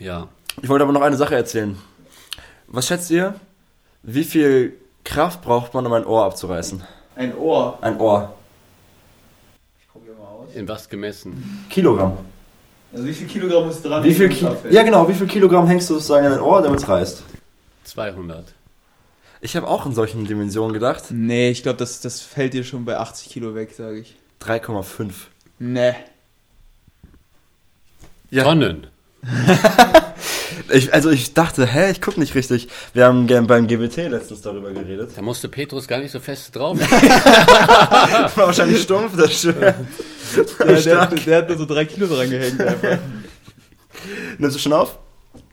Ja. Ich wollte aber noch eine Sache erzählen. Was schätzt ihr? Wie viel Kraft braucht man, um ein Ohr abzureißen? Ein Ohr. Ein Ohr. Ich probiere mal aus. In was gemessen? Kilogramm. Also wie viel Kilogramm muss dran? Wie viel Ki ja, genau. Wie viel Kilogramm hängst du sozusagen in ein Ohr, damit es reißt? 200. Ich habe auch in solchen Dimensionen gedacht. Nee, ich glaube, das, das fällt dir schon bei 80 Kilo weg, sage ich. 3,5. Nee. Ja. Tonnen. Ich, also ich dachte, hä, ich guck nicht richtig. Wir haben gern beim GBT letztens darüber geredet. Da musste Petrus gar nicht so fest drauf. War wahrscheinlich stumpf, das stimmt. Der, der, hat- der hat nur so drei Kilo dran gehängt einfach. Nimmst du schon auf?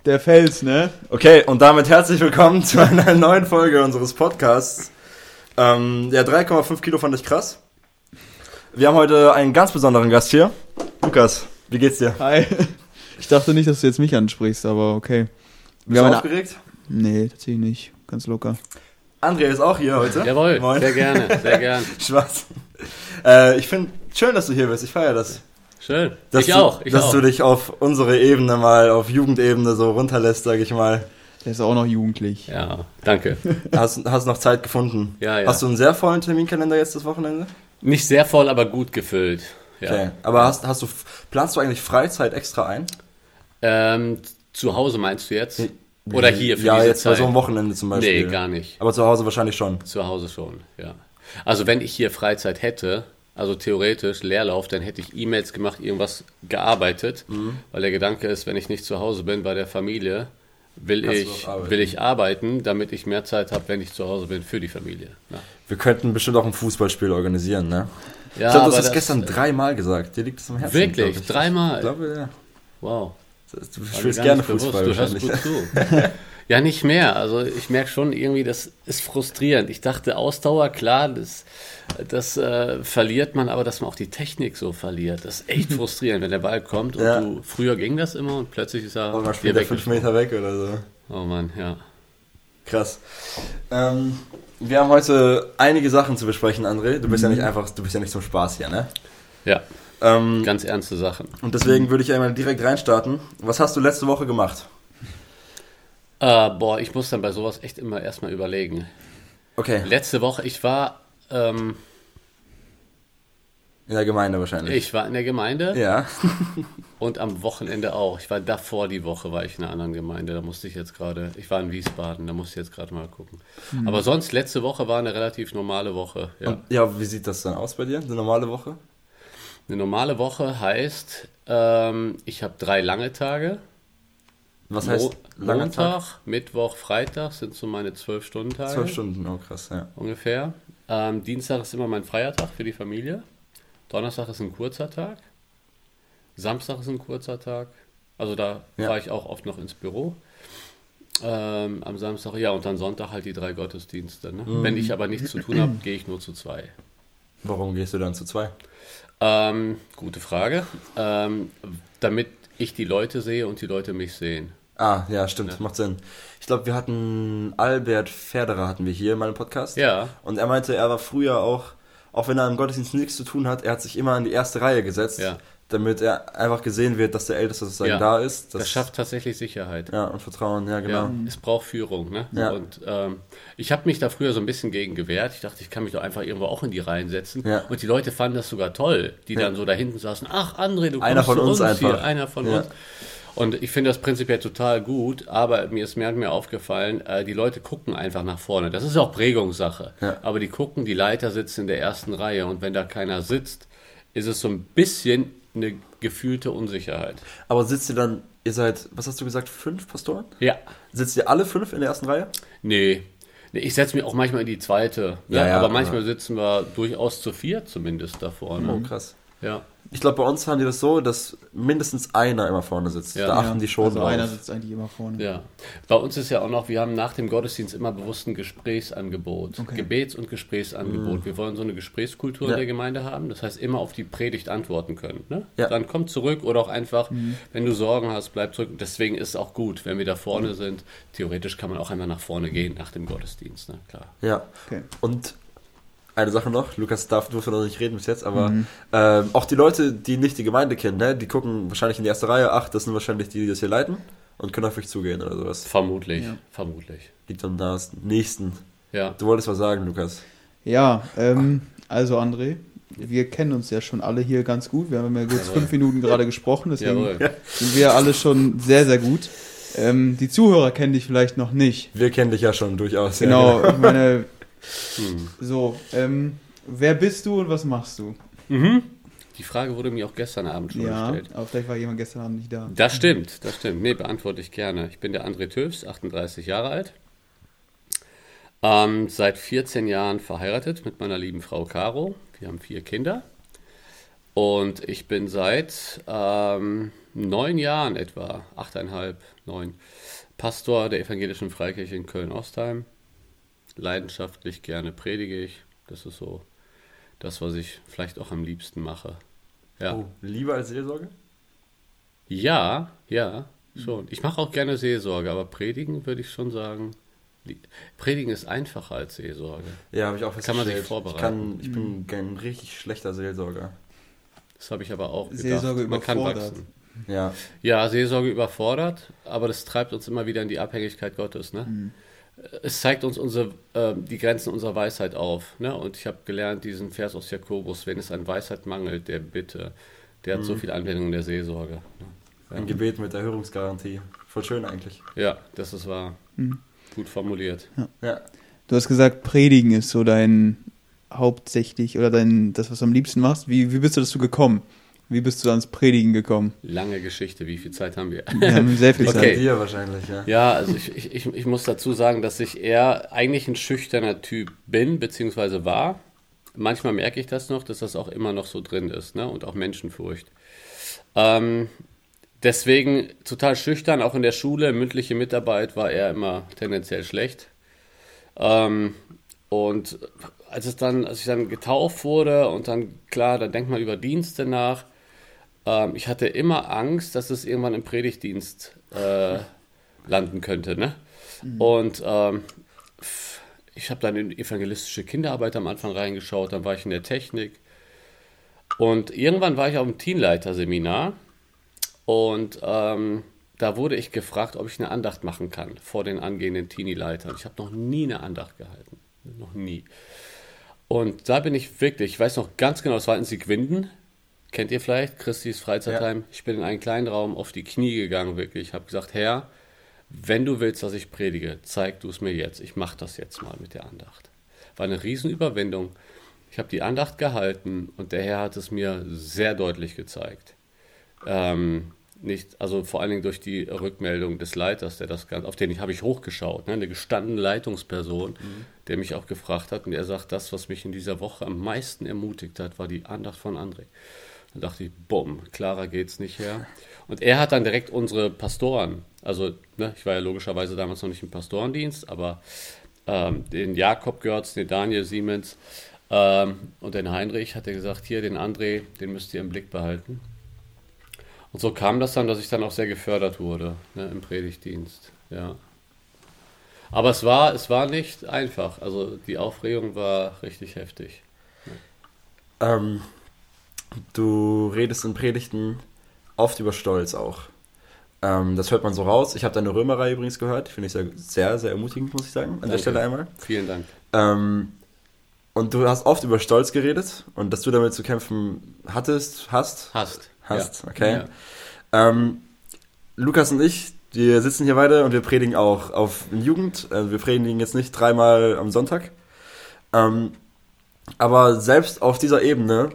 Der Fels, ne? Okay, und damit herzlich willkommen zu einer neuen Folge unseres Podcasts. Ähm, ja, 3,5 Kilo fand ich krass. Wir haben heute einen ganz besonderen Gast hier. Lukas, wie geht's dir? Hi. Ich dachte nicht, dass du jetzt mich ansprichst, aber okay. Bist Wir du aufgeregt? nee, tatsächlich nicht. Ganz locker. André ist auch hier heute. Jawohl, Moin. sehr gerne, sehr gern. Spaß. Äh, ich finde schön, dass du hier bist. Ich feiere das. Schön. Dass ich du, auch, ich dass auch. du dich auf unsere Ebene mal, auf Jugendebene so runterlässt, sag ich mal. Der ist auch noch jugendlich. ja, danke. Hast, hast noch Zeit gefunden. Ja, ja. Hast du einen sehr vollen Terminkalender jetzt das Wochenende? Nicht sehr voll, aber gut gefüllt. Ja. Okay. Aber hast, hast du, planst du eigentlich Freizeit extra ein? Ähm, zu Hause meinst du jetzt? Oder hier für Ja, jetzt bei Zeit? so einem Wochenende zum Beispiel. Nee, gar nicht. Aber zu Hause wahrscheinlich schon. Zu Hause schon, ja. Also wenn ich hier Freizeit hätte, also theoretisch Leerlauf, dann hätte ich E-Mails gemacht, irgendwas gearbeitet, Mhm. weil der Gedanke ist, wenn ich nicht zu Hause bin bei der Familie, will Kannst ich, will ich arbeiten, damit ich mehr Zeit habe, wenn ich zu Hause bin für die Familie. Ja, Wir könnten bestimmt auch ein Fußballspiel organisieren, ne? ja ich glaube, du hast das gestern dreimal gesagt. Dir liegt es am Herzen. Wirklich? Dreimal? Ich glaube, ja. Wow. Du spielst gerne. Fußball Du hörst gut zu. ja, nicht mehr. Also ich merke schon irgendwie, das ist frustrierend. Ich dachte, Ausdauer, klar, das, das äh, verliert man, aber dass man auch die Technik so verliert, das ist echt frustrierend, wenn der Ball kommt und Ja. du, früher ging das immer und plötzlich ist er Aber man dir spielt ja fünf. Meter weg oder so. Oh Mann, ja. Krass. Ähm, wir haben heute einige Sachen zu besprechen, André. Du bist Mhm. ja nicht einfach, du bist ja nicht zum Spaß hier, ne? Ja, Ähm, ganz ernste Sachen. und deswegen würde ich einmal direkt reinstarten. Was hast du letzte Woche gemacht? Äh, boah, ich muss dann bei sowas echt immer erstmal überlegen. Okay, Letzte Woche, ich war, ähm, in der Gemeinde wahrscheinlich. ich war in der Gemeinde. Ja. Und am Wochenende auch. Ich war davor die Woche, war ich in einer anderen Gemeinde. Da musste ich jetzt gerade, ich war in Wiesbaden, da musste ich jetzt gerade mal gucken. Aber sonst, letzte Woche war eine relativ normale Woche. Ja. Und, ja, wie sieht das dann aus bei dir? Eine normale Woche? Eine normale Woche heißt, ähm, ich habe drei lange Tage. Was heißt Mo langer Tag? Montag, Mittwoch, Freitag sind so meine zwölf Stunden Tage. Zwölf Stunden, oh krass, ja. ungefähr. Ähm, Dienstag ist immer mein freier Tag für die Familie. Donnerstag ist ein kurzer Tag. Samstag ist ein kurzer Tag. Also da Ja. fahre ich auch oft noch ins Büro. Ähm, am Samstag, ja, und dann Sonntag halt die drei Gottesdienste. Ne? Mhm. Wenn ich aber nichts zu tun habe, gehe ich nur zu zwei. Warum gehst du dann zu zwei? Ähm, gute Frage. Ähm, damit ich die Leute sehe und die Leute mich sehen. Ah, ja, stimmt, macht Sinn. Ich glaube, wir hatten Albert Ferderer hatten wir hier in meinem Podcast. Ja, Und er meinte, er war früher auch, auch wenn er im Gottesdienst nichts zu tun hat, er hat sich immer in die erste Reihe gesetzt, Ja. Damit er einfach gesehen wird, dass der Älteste sozusagen Ja. da ist. das, schafft tatsächlich Sicherheit. Ja, und Vertrauen, ja, genau. Ja, es braucht Führung. Ne? Ja. Und ähm, ich habe mich da früher so ein bisschen gegen gewehrt. Ich dachte, ich kann mich doch einfach irgendwo auch in die Reihen setzen. Ja. Und die Leute fanden das sogar toll, die dann so da hinten saßen. Ach, André, du kommst Einer von zu uns uns hier, einer von uns. Und ich finde das prinzipiell total gut, aber mir ist mehr und mehr aufgefallen, äh, die Leute gucken einfach nach vorne. Das ist auch Prägungssache. Ja. Aber die gucken, die Leiter sitzen in der ersten Reihe und wenn da keiner sitzt, ist es so ein bisschen eine gefühlte Unsicherheit. Aber sitzt ihr dann, ihr seid, was hast du gesagt, fünf Pastoren? Ja. Sitzt ihr alle fünf in der ersten Reihe? Nee. Nee, ich setze mich auch manchmal in die zweite. Ja, ja, aber manchmal sitzen wir durchaus zu vier zumindest da vorne. Oh, krass. Ja. Ich glaube, bei uns haben die das so, dass mindestens einer immer vorne sitzt. Ja. da achten die schon also drauf. einer sitzt eigentlich immer vorne. Ja. Bei uns ist ja auch noch, wir haben nach dem Gottesdienst immer bewusst ein Gesprächsangebot. Okay. Gebets- und Gesprächsangebot. Wir wollen so eine Gesprächskultur Ja. in der Gemeinde haben. Das heißt, immer auf die Predigt antworten können. Ne? Ja. Dann komm zurück oder auch einfach, wenn du Sorgen hast, bleib zurück. Deswegen ist es auch gut, wenn wir da vorne sind. Theoretisch kann man auch einmal nach vorne gehen nach dem Gottesdienst. Ne? Klar. Ja. Okay. Und eine Sache noch, Lukas darf durfte noch nicht reden bis jetzt, aber Mhm. ähm, auch die Leute, die nicht die Gemeinde kennen, ne, die gucken wahrscheinlich in die erste Reihe, ach, das sind wahrscheinlich die, die das hier leiten. und können auf euch zugehen oder sowas. Vermutlich, Ja. vermutlich. Liegt am. Nächsten. Ja. Du wolltest was sagen, Lukas. Ja, ähm, also André, wir kennen uns ja schon alle hier ganz gut. Wir haben ja jetzt Jawohl. fünf Minuten gerade gesprochen, deswegen Jawohl. sind wir alle schon sehr, sehr gut. Ähm, die Zuhörer kennen dich vielleicht noch nicht. Wir kennen dich ja schon durchaus. Genau, Ja, ich meine, Hm. so, ähm, wer bist du und was machst du? Mhm. Die Frage wurde mir auch gestern Abend schon Ja, gestellt. aber vielleicht war jemand gestern Abend nicht da. Das stimmt, das stimmt. Nee, beantworte ich gerne. Ich bin der André Töfs, 38 Jahre alt. Ähm, seit 14 Jahren verheiratet mit meiner lieben Frau Caro. Wir haben vier Kinder. Und ich bin seit ähm, neun Jahren etwa, achteinhalb, neun, Pastor der Evangelischen Freikirche in Köln-Ostheim. Leidenschaftlich gerne predige ich. Das ist so das, was ich vielleicht auch am liebsten mache. Ja. Oh, lieber als Seelsorge? Ja, ja, schon. Ich mache auch gerne Seelsorge, aber predigen würde ich schon sagen. Predigen ist einfacher als Seelsorge. Ja, habe ich auch Kann man sich festgestellt. vorbereiten. Ich, kann, ich bin ein richtig schlechter Seelsorger. Das habe ich aber auch gedacht. Seelsorge Man kann überfordert. wachsen. Ja. Ja, Seelsorge überfordert, aber das treibt uns immer wieder in die Abhängigkeit Gottes. Ne? Es zeigt uns unsere, äh, die Grenzen unserer Weisheit auf. Ne? Und ich habe gelernt, diesen Vers aus Jakobus, wenn es an Weisheit mangelt, der bitte, der hat so viel Anwendung in der Seelsorge. Ne? Ein Gebet mit Erhörungsgarantie. Voll schön eigentlich. Ja, das ist wahr. Mhm. Gut formuliert. Ja. Du hast gesagt, Predigen ist so dein hauptsächlich oder dein das, was du am liebsten machst. Wie, wie bist du dazu gekommen? Wie bist du ans Predigen gekommen? Lange Geschichte, wie viel Zeit haben wir? Wir haben sehr viel Okay. Bei Zeit. dir wahrscheinlich, ja. Ja, also ich, ich, ich, ich muss dazu sagen, dass ich eher eigentlich ein schüchterner Typ bin, beziehungsweise war. Manchmal merke ich das noch, dass das auch immer noch so drin ist, ne? Und auch Menschenfurcht. Ähm, deswegen total schüchtern, auch in der Schule, mündliche Mitarbeit war eher immer tendenziell schlecht. Ähm, und als es dann, als ich dann getauft wurde und dann, klar, da denkt man über Dienste nach. Ähm, ich hatte immer Angst, dass es irgendwann im Predigtdienst äh, landen könnte. Ne? Und ähm, ich habe dann in evangelistische Kinderarbeit am Anfang reingeschaut, dann war ich in der Technik. Und irgendwann war ich auf dem Teamleiterseminar und ähm, da wurde ich gefragt, ob ich eine Andacht machen kann vor den angehenden Teenie-Leitern. Ich habe noch nie eine Andacht gehalten. Noch nie. Und da bin ich wirklich, ich weiß noch ganz genau, es war in Sigwinden. Kennt ihr vielleicht? Christis Freizeitheim. Ich bin in einen kleinen Raum auf die Knie gegangen, wirklich. Ich habe gesagt, Herr, wenn du willst, dass ich predige, zeig du es mir jetzt. Ich mache das jetzt mal mit der Andacht. War eine Riesenüberwindung. Ich habe die Andacht gehalten und der Herr hat es mir sehr deutlich gezeigt. Ähm, nicht, also vor allen Dingen durch die Rückmeldung des Leiters, der das Ganze, auf den ich habe ich hochgeschaut, ne, eine gestandene Leitungsperson, der mich auch gefragt hat und der sagt, das, was mich in dieser Woche am meisten ermutigt hat, war die Andacht von André. Dann dachte ich, bumm, klarer geht's nicht her. Und er hat dann direkt unsere Pastoren, also ne, ich war ja logischerweise damals noch nicht im Pastorendienst, aber ähm, den Jakob Görz, den Daniel Siemens ähm, und den Heinrich hat er gesagt, hier den André, den müsst ihr im Blick behalten. Und so kam das dann, dass ich dann auch sehr gefördert wurde ne, im Predigtdienst. Ja. Aber es war, es war nicht einfach. Also die Aufregung war richtig heftig. Ähm, du redest in Predigten oft über Stolz auch. Ähm, das hört man so raus. Ich habe deine Römerreihe übrigens gehört. Finde ich sehr, sehr, sehr ermutigend, muss ich sagen, an der Danke. Stelle einmal. Vielen Dank. Ähm, und du hast oft über Stolz geredet und dass du damit zu kämpfen hattest, hast. Hast. Hast, ja. okay. Ja. Ähm, Lukas und ich, wir sitzen hier beide und wir predigen auch auf Jugend. Also wir predigen jetzt nicht dreimal am Sonntag. Ähm, aber selbst auf dieser Ebene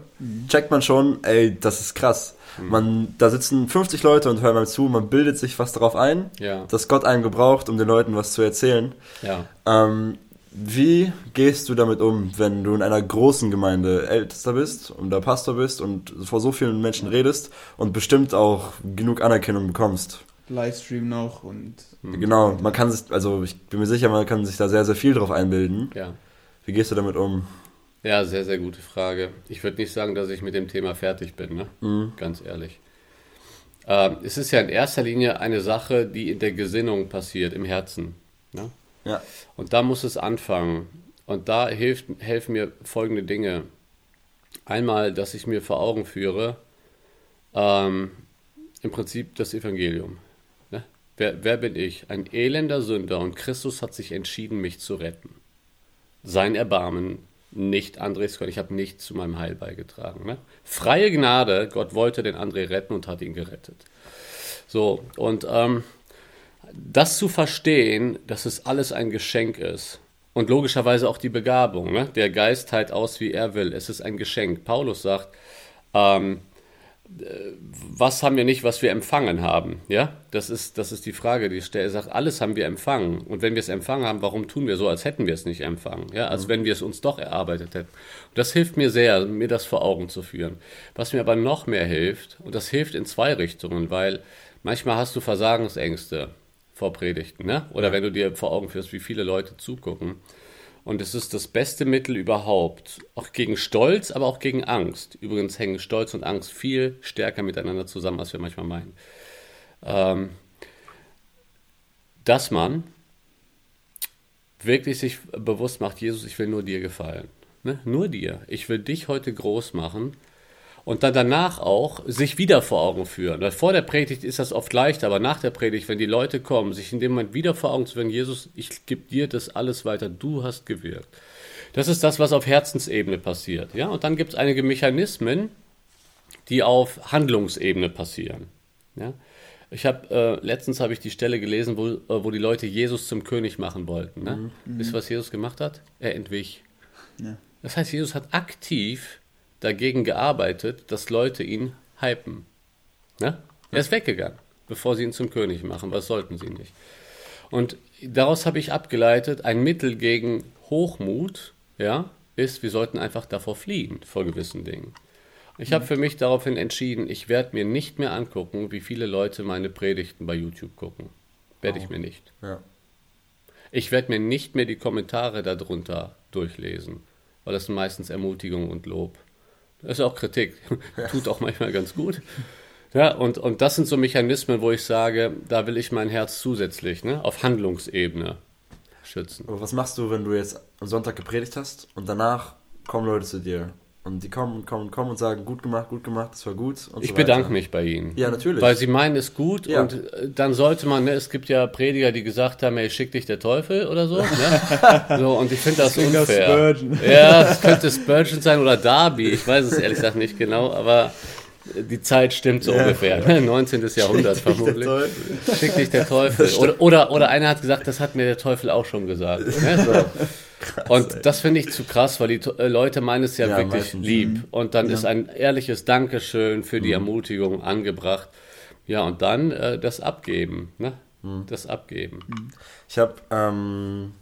checkt man schon, ey, das ist krass. Man, da sitzen 50 Leute und hören mal zu, man bildet sich was darauf ein, Ja. dass Gott einen gebraucht, um den Leuten was zu erzählen. ja. Ähm, wie gehst du damit um, wenn du in einer großen Gemeinde Ältester bist und da Pastor bist und vor so vielen Menschen redest und bestimmt auch genug Anerkennung bekommst? Livestream noch und Genau, man kann sich, also ich bin mir sicher, man kann sich da sehr, sehr viel drauf einbilden. Ja. Wie gehst du damit um? Ja, sehr, sehr gute Frage. Ich würde nicht sagen, dass ich mit dem Thema fertig bin, ne? Mhm. ganz ehrlich. Ähm, es ist ja in erster Linie eine Sache, die in der Gesinnung passiert, im Herzen. Ne? Ja. Und da muss es anfangen. Und da hilft, helfen mir folgende Dinge. Einmal, dass ich mir vor Augen führe, ähm, im Prinzip das Evangelium. Ne? Wer, wer bin ich? Ein elender Sünder und Christus hat sich entschieden, mich zu retten. Sein Erbarmen, nicht Andres Gott. Ich habe nichts zu meinem Heil beigetragen. Ne? Freie Gnade, Gott wollte den André retten und hat ihn gerettet. So, und ähm, das zu verstehen, dass es alles ein Geschenk ist. Und logischerweise auch die Begabung. Ne? Der Geist teilt aus, wie er will. Es ist ein Geschenk. Paulus sagt, ähm, was haben wir nicht, was wir empfangen haben? Ja, das ist, das ist die Frage, die ich stelle. Er sagt, alles haben wir empfangen. Und wenn wir es empfangen haben, warum tun wir so, als hätten wir es nicht empfangen? Ja, als wenn wir es uns doch erarbeitet hätten. Und das hilft mir sehr, mir das vor Augen zu führen. Was mir aber noch mehr hilft, und das hilft in zwei Richtungen, weil manchmal hast du Versagensängste vor Predigten, ne? Oder wenn du dir vor Augen führst, wie viele Leute zugucken. Und es ist das beste Mittel überhaupt. Auch gegen Stolz, aber auch gegen Angst. Übrigens hängen Stolz und Angst viel stärker miteinander zusammen, als wir manchmal meinen. Ähm, dass man wirklich sich bewusst macht, Jesus, ich will nur dir gefallen. Ne? Nur dir. Ich will dich heute groß machen und dann danach auch sich wieder vor Augen führen. Weil vor der Predigt ist das oft leichter, aber nach der Predigt, wenn die Leute kommen, sich in dem Moment wieder vor Augen zu führen, Jesus, ich gebe dir das alles weiter, du hast gewirkt. Das ist das, was auf Herzensebene passiert. Ja? Und dann gibt es einige Mechanismen, die auf Handlungsebene passieren. Ja? Ich habe äh, letztens habe ich die Stelle gelesen, wo, äh, wo die Leute Jesus zum König machen wollten. Ne? Mhm. Wisst ihr, was Jesus gemacht hat? Er entwich. Ja. Das heißt, Jesus hat aktiv dagegen gearbeitet, dass Leute ihn hypen. Ne? Er ist weggegangen, bevor sie ihn zum König machen. Was sollten sie nicht? Und daraus habe ich abgeleitet, ein Mittel gegen Hochmut ja, ist, wir sollten einfach davor fliehen, vor gewissen Dingen. Ich habe für mich daraufhin entschieden, ich werde mir nicht mehr angucken, wie viele Leute meine Predigten bei YouTube gucken. Werde oh. ich mir nicht. Ja. Ich werde mir nicht mehr die Kommentare darunter durchlesen, weil das sind meistens Ermutigung und Lob. Das ist auch Kritik. Tut auch manchmal ganz gut. Ja, und, und das sind so Mechanismen, wo ich sage, da will ich mein Herz zusätzlich ne, auf Handlungsebene schützen. Aber was machst du, wenn du jetzt am Sonntag gepredigt hast und danach kommen Leute zu dir und die kommen und kommen und kommen und sagen, gut gemacht, gut gemacht, das war gut. ich so bedanke mich bei ihnen. Ja, natürlich. Weil sie meinen es gut ja. und äh, dann sollte man, ne, es gibt ja Prediger, die gesagt haben, ey, schick dich der Teufel oder so. Ne? so und ich finde das, das unfair. Spurgeon. Ja, es könnte Spurgeon sein oder Darby, ich weiß es ehrlich gesagt nicht genau, aber die Zeit stimmt so ja. ungefähr. 19. Jahrhundert Schick vermutlich. Schick dich der Teufel. Oder, oder, oder einer hat gesagt, das hat mir der Teufel auch schon gesagt. Ne? So. Krass, und ey. das finde ich zu krass, weil die äh, Leute meinen es ja, ja wirklich lieb. Mhm. Und dann ja. ist ein ehrliches Dankeschön für die mhm. Ermutigung angebracht. Ja, und dann äh, das Abgeben. Ne? Mhm. Das Abgeben. Mhm. Ich habe ähm,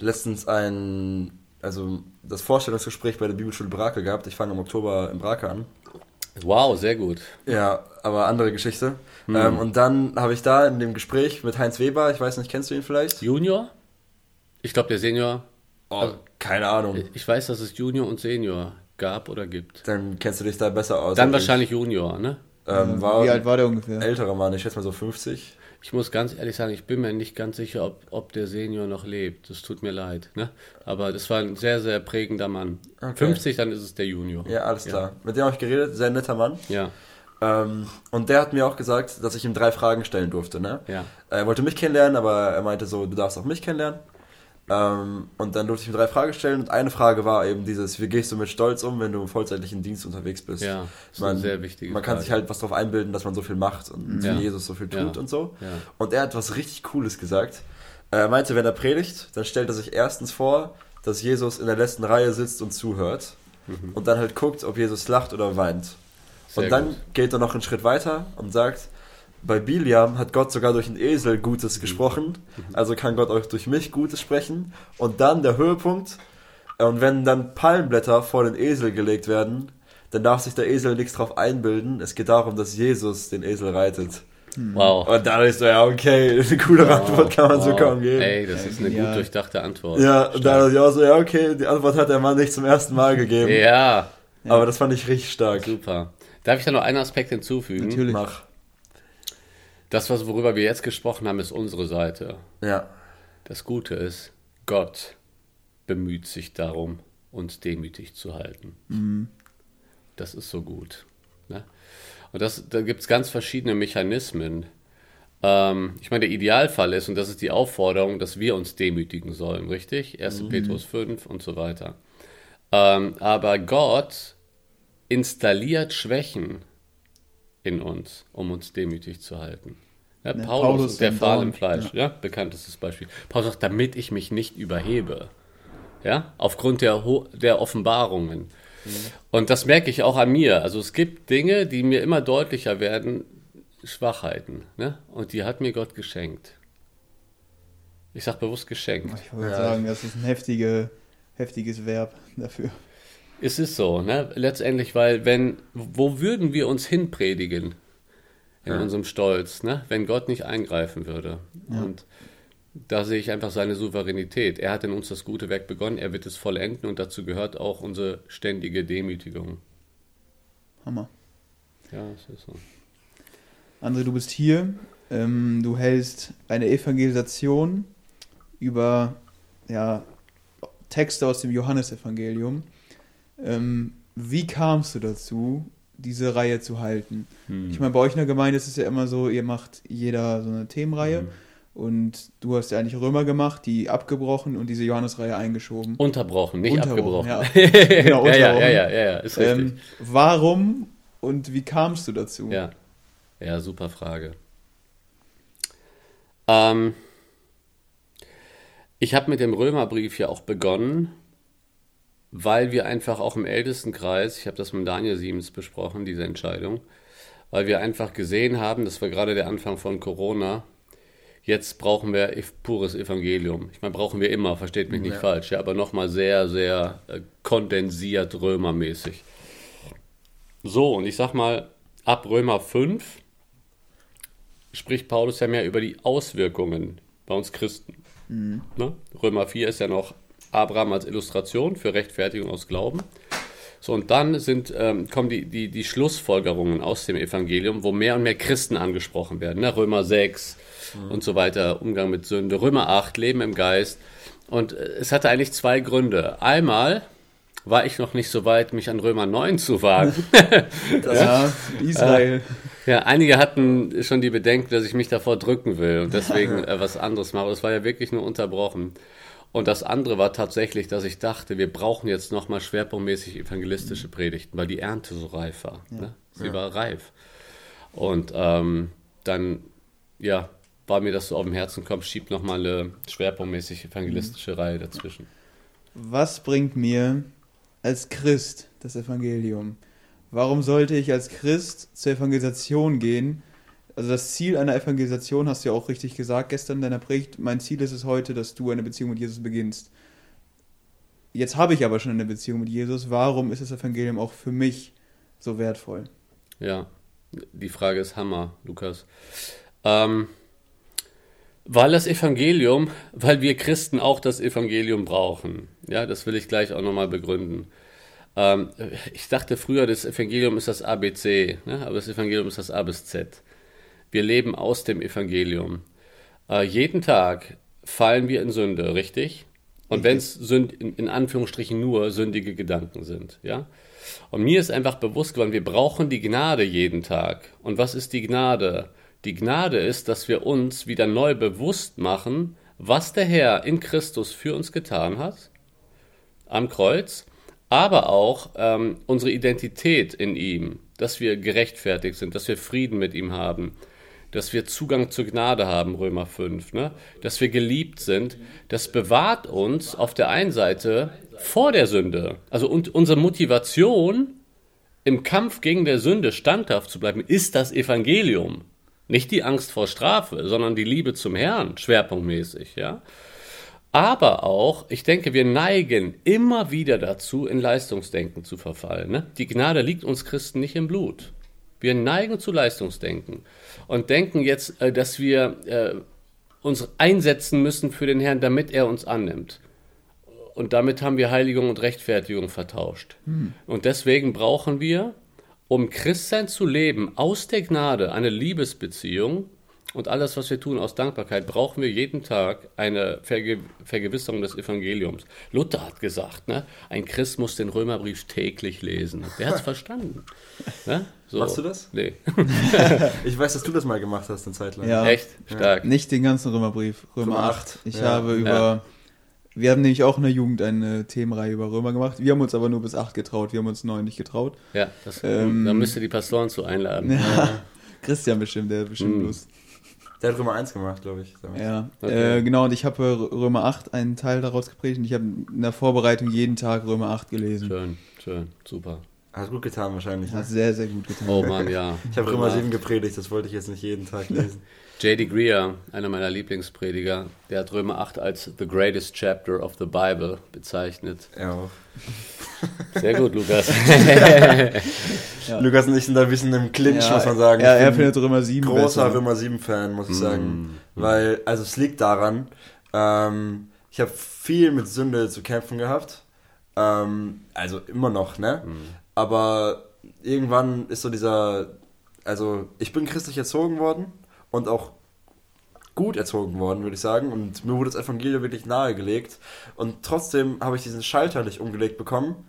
letztens ein, also das Vorstellungsgespräch bei der Bibelschule Brake gehabt. Ich fange im Oktober in Brake an. Wow, sehr gut. Ja, aber andere Geschichte. Mhm. Ähm, und dann habe ich da in dem Gespräch mit Heinz Weber, ich weiß nicht, kennst du ihn vielleicht? Junior? Ich glaube, der Senior Oh, also, keine Ahnung. Ich weiß, dass es Junior und Senior gab oder gibt. Dann kennst du dich da besser aus. Dann wahrscheinlich ich. Junior, ne? Ähm, Wie alt war der ungefähr? Älterer Mann, ich schätze mal so 50. Ich muss ganz ehrlich sagen, ich bin mir nicht ganz sicher, ob, ob der Senior noch lebt. Das tut mir leid. Ne? Aber das war ein sehr, sehr prägender Mann. Okay. 50, dann ist es der Junior. Ja, alles klar. Ja. Mit dem habe ich geredet, sehr netter Mann. Ja. Ähm, und der hat mir auch gesagt, dass ich ihm drei Fragen stellen durfte. Ne? Ja. Er wollte mich kennenlernen, aber er meinte so, du darfst auch mich kennenlernen. Ähm, und dann durfte ich mir drei Fragen stellen und eine Frage war eben dieses, wie gehst du mit Stolz um, wenn du im vollzeitlichen Dienst unterwegs bist? Ja, das man, ist sehr wichtig. Man kann Frage. sich halt was darauf einbilden, dass man so viel macht und ja. Jesus so viel tut ja. und so. Ja. Und er hat was richtig Cooles gesagt. Er meinte, wenn er predigt, dann stellt er sich erstens vor, dass Jesus in der letzten Reihe sitzt und zuhört mhm. und dann halt guckt, ob Jesus lacht oder weint. Sehr und dann gut. geht er noch einen Schritt weiter und sagt, bei Biliam hat Gott sogar durch einen Esel Gutes gesprochen, also kann Gott auch durch mich Gutes sprechen. Und dann der Höhepunkt, äh, und wenn dann Palmblätter vor den Esel gelegt werden, dann darf sich der Esel nichts drauf einbilden. Es geht darum, dass Jesus den Esel reitet. Hm. Wow. Und da ist so, ja, okay, eine coole wow. Antwort kann man wow. so kaum geben. Ey, das ist eine ja. gut durchdachte Antwort. Ja, und da dachte ich auch so, ja, okay, die Antwort hat der Mann nicht zum ersten Mal gegeben. Ja. Aber das fand ich richtig stark. Super. Darf ich da noch einen Aspekt hinzufügen? Natürlich. Mach. Das, was, worüber wir jetzt gesprochen haben, ist unsere Seite. Ja. Das Gute ist, Gott bemüht sich darum, uns demütig zu halten. Mhm. Das ist so gut. Ne? Und das, da gibt es ganz verschiedene Mechanismen. Ähm, ich meine, der Idealfall ist, und das ist die Aufforderung, dass wir uns demütigen sollen, richtig? 1. Mhm. Petrus 5 und so weiter. Ähm, aber Gott installiert Schwächen in uns, um uns demütig zu halten. Ja, Ja, Paulus, Paulus und der Pfahl im Fleisch, ja. bekanntestes Beispiel. Paulus sagt, damit ich mich nicht überhebe. Ja, aufgrund der, Ho- der Offenbarungen. Und das merke ich auch an mir. Also es gibt Dinge, die mir immer deutlicher werden, Schwachheiten. Ne? Und die hat mir Gott geschenkt. Ich sage bewusst geschenkt. Ich wollte Ja. sagen, das ist ein heftige, heftiges Verb dafür. Es ist so, ne? Letztendlich, weil wenn, wo würden wir uns hinpredigen in Ja. unserem Stolz, ne? Wenn Gott nicht eingreifen würde. Ja. Und da sehe ich einfach seine Souveränität. Er hat in uns das gute Werk begonnen, er wird es vollenden und dazu gehört auch unsere ständige Demütigung. Hammer. Ja, es ist so. André, du bist hier. Ähm, du hältst eine Evangelisation über ja, Texte aus dem Johannesevangelium. Ähm, wie kamst du dazu, diese Reihe zu halten? Hm. Ich meine, bei euch in der Gemeinde ist es ja immer so, ihr macht jeder so eine Themenreihe Mhm. und du hast ja eigentlich Römer gemacht, die abgebrochen und diese Johannesreihe eingeschoben. Unterbrochen, nicht Unterbrochen, abgebrochen. ja. Genau, ja, ja, unterbrochen. ja, ja, ja, ja, ist richtig. Ähm, warum und wie kamst du dazu? Ja, ja, super Frage. Ähm, ich habe mit dem Römerbrief ja auch begonnen, weil wir einfach auch im Ältestenkreis, ich habe das mit Daniel Siemens besprochen, diese Entscheidung, weil wir einfach gesehen haben, das war gerade der Anfang von Corona, jetzt brauchen wir pures Evangelium. Ich meine, brauchen wir immer, versteht mich nicht Ja. falsch, ja, aber nochmal sehr, sehr äh, kondensiert römermäßig. So, und ich sag mal, ab Römer 5 spricht Paulus ja mehr über die Auswirkungen bei uns Christen. Ne? Römer 4 ist ja noch Abraham als Illustration für Rechtfertigung aus Glauben. So, und dann sind, ähm, kommen die, die, die Schlussfolgerungen aus dem Evangelium, wo mehr und mehr Christen angesprochen werden. Ne? Römer 6 und so weiter, Umgang mit Sünde. Römer 8, Leben im Geist. Und äh, es hatte eigentlich zwei Gründe. Einmal war ich noch nicht so weit, mich an Römer 9 zu wagen. Ja, Israel. Ja, einige hatten schon die Bedenken, dass ich mich davor drücken will und deswegen äh, was anderes mache. Das war ja wirklich nur unterbrochen. Und das andere war tatsächlich, dass ich dachte, wir brauchen jetzt nochmal schwerpunktmäßig evangelistische Predigten, weil die Ernte so reif war. Ne? Sie war reif. Und ähm, dann, ja, war mir das so auf dem Herzen, komm, schieb nochmal eine schwerpunktmäßig evangelistische Reihe dazwischen. Was bringt mir als Christ das Evangelium? Warum sollte ich als Christ zur Evangelisation gehen? Also das Ziel einer Evangelisation hast du ja auch richtig gesagt gestern in deiner Predigt. Mein Ziel ist es heute, dass du eine Beziehung mit Jesus beginnst. Jetzt habe ich aber schon eine Beziehung mit Jesus. Warum ist das Evangelium auch für mich so wertvoll? Ja, die Frage ist Hammer, Lukas. Ähm, weil das Evangelium, weil wir Christen auch das Evangelium brauchen. Ja, das will ich gleich auch nochmal begründen. Ähm, ich dachte früher, das Evangelium ist das ABC, ne? aber das Evangelium ist das A bis Z. Wir leben aus dem Evangelium. Äh, jeden Tag fallen wir in Sünde, richtig? Und wenn es in, in Anführungsstrichen nur sündige Gedanken sind, ja? Und mir ist einfach bewusst geworden, wir brauchen die Gnade jeden Tag. Und was ist die Gnade? Die Gnade ist, dass wir uns wieder neu bewusst machen, was der Herr in Christus für uns getan hat, am Kreuz, aber auch ähm, unsere Identität in ihm, dass wir gerechtfertigt sind, dass wir Frieden mit ihm haben, dass wir Zugang zur Gnade haben, Römer 5, ne? dass wir geliebt sind, das bewahrt uns auf der einen Seite vor der Sünde. Also und unsere Motivation im Kampf gegen der Sünde standhaft zu bleiben, ist das Evangelium. Nicht die Angst vor Strafe, sondern die Liebe zum Herrn, schwerpunktmäßig, ja. Aber auch, ich denke, wir neigen immer wieder dazu, in Leistungsdenken zu verfallen. Ne? Die Gnade liegt uns Christen nicht im Blut. Wir neigen zu Leistungsdenken und denken jetzt, äh, dass wir äh, uns einsetzen müssen für den Herrn, damit er uns annimmt. Und damit haben wir Heiligung und Rechtfertigung vertauscht. Und deswegen brauchen wir, um Christsein zu leben, aus der Gnade eine Liebesbeziehung und alles, was wir tun aus Dankbarkeit, brauchen wir jeden Tag eine Verge Vergewisserung des Evangeliums. Luther hat gesagt, ne, ein Christ muss den Römerbrief täglich lesen. Der hat es verstanden. Ne? So. Machst du das? Nee. Ich weiß, dass du das mal gemacht hast eine Zeit lang. Ja. Echt? Stark. Nicht den ganzen Römerbrief, Römer, Römer 8. acht. Ich Ja. habe über. Wir haben nämlich auch in der Jugend eine Themenreihe über Römer gemacht. Wir haben uns aber nur bis 8 getraut. Wir haben uns 9 nicht getraut. Ja, das, Ähm, da müsst ihr die Pastoren zu einladen. Ja. Christian bestimmt, der hat bestimmt Mm. Lust. Der hat Römer 1 gemacht, glaube ich. damals. Ja, Okay. äh, genau. Und ich habe Römer 8 einen Teil daraus geprägt und ich habe in der Vorbereitung jeden Tag Römer 8 gelesen. Schön, schön, super. Hat gut getan wahrscheinlich. Hat Ne? sehr, sehr gut getan. Oh Mann, ja. Ich habe Römer 7 gepredigt, das wollte ich jetzt nicht jeden Tag lesen. J.D. Greer, einer meiner Lieblingsprediger, der hat Römer 8 als the greatest chapter of the Bible bezeichnet. ja, auch. Sehr gut, Lukas. Ja. Lukas und ich sind da ein bisschen im Clinch, Ja, muss man sagen. Ja, er findet Römer 7 großer besser. Römer 7-Fan, muss ich sagen. Weil, also es liegt daran, ähm, ich habe viel mit Sünde zu kämpfen gehabt. Ähm, also immer noch, ne? Aber irgendwann ist so dieser, also ich bin christlich erzogen worden und auch gut erzogen worden, würde ich sagen. Und mir wurde das Evangelium wirklich nahegelegt. Und trotzdem habe ich diesen Schalter nicht umgelegt bekommen.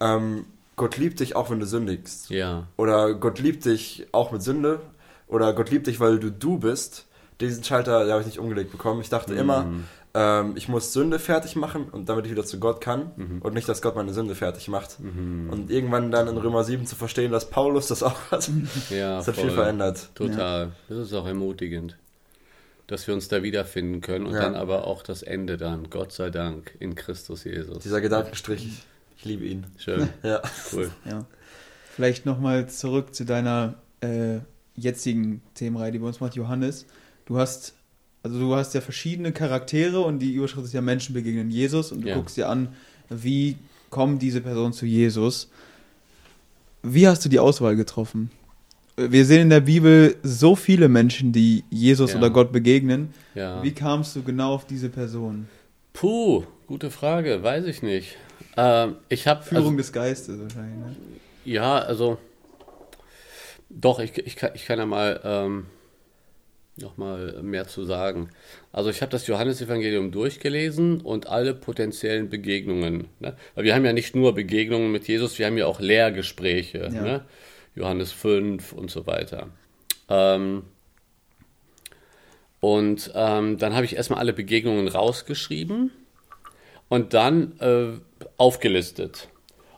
Ähm, Gott liebt dich auch, wenn du sündigst. ja, Oder Gott liebt dich auch mit Sünde. Oder Gott liebt dich, weil du du bist. Diesen Schalter habe ich nicht umgelegt bekommen. Ich dachte immer, ähm, ich muss Sünde fertig machen und damit ich wieder zu Gott kann. Und nicht, dass Gott meine Sünde fertig macht. Und irgendwann dann in Römer 7 zu verstehen, dass Paulus das auch hat. ja. Das hat voll. viel verändert. Total. Das ist auch ermutigend, dass wir uns da wiederfinden können und Ja. dann aber auch das Ende dann, Gott sei Dank, in Christus Jesus. Dieser Gedankenstrich, ich, ich liebe ihn. Schön, Ja. cool. Ja. Vielleicht nochmal zurück zu deiner äh, jetzigen Themenreihe, die bei uns macht, Johannes. Du hast, also du hast ja verschiedene Charaktere und die Überschrift ist ja Menschen begegnen Jesus und du Ja. guckst dir an, wie kommen diese Personen zu Jesus. Wie hast du die Auswahl getroffen? Wir sehen in der Bibel so viele Menschen, die Jesus Ja. oder Gott begegnen. Ja. Wie kamst du genau auf diese Person? Puh, gute Frage, weiß ich nicht. Ähm, ich habe Führung des Geistes wahrscheinlich. Ne? Ja, also doch, ich, ich, kann, ich kann ja mal ähm, noch mal mehr zu sagen. Also ich habe das Johannesevangelium durchgelesen und alle potenziellen Begegnungen. Ne? Weil wir haben ja nicht nur Begegnungen mit Jesus, wir haben ja auch Lehrgespräche. Ja. Ne? Johannes 5 und so weiter. Ähm, und ähm, dann habe ich erstmal alle Begegnungen rausgeschrieben und dann äh, aufgelistet.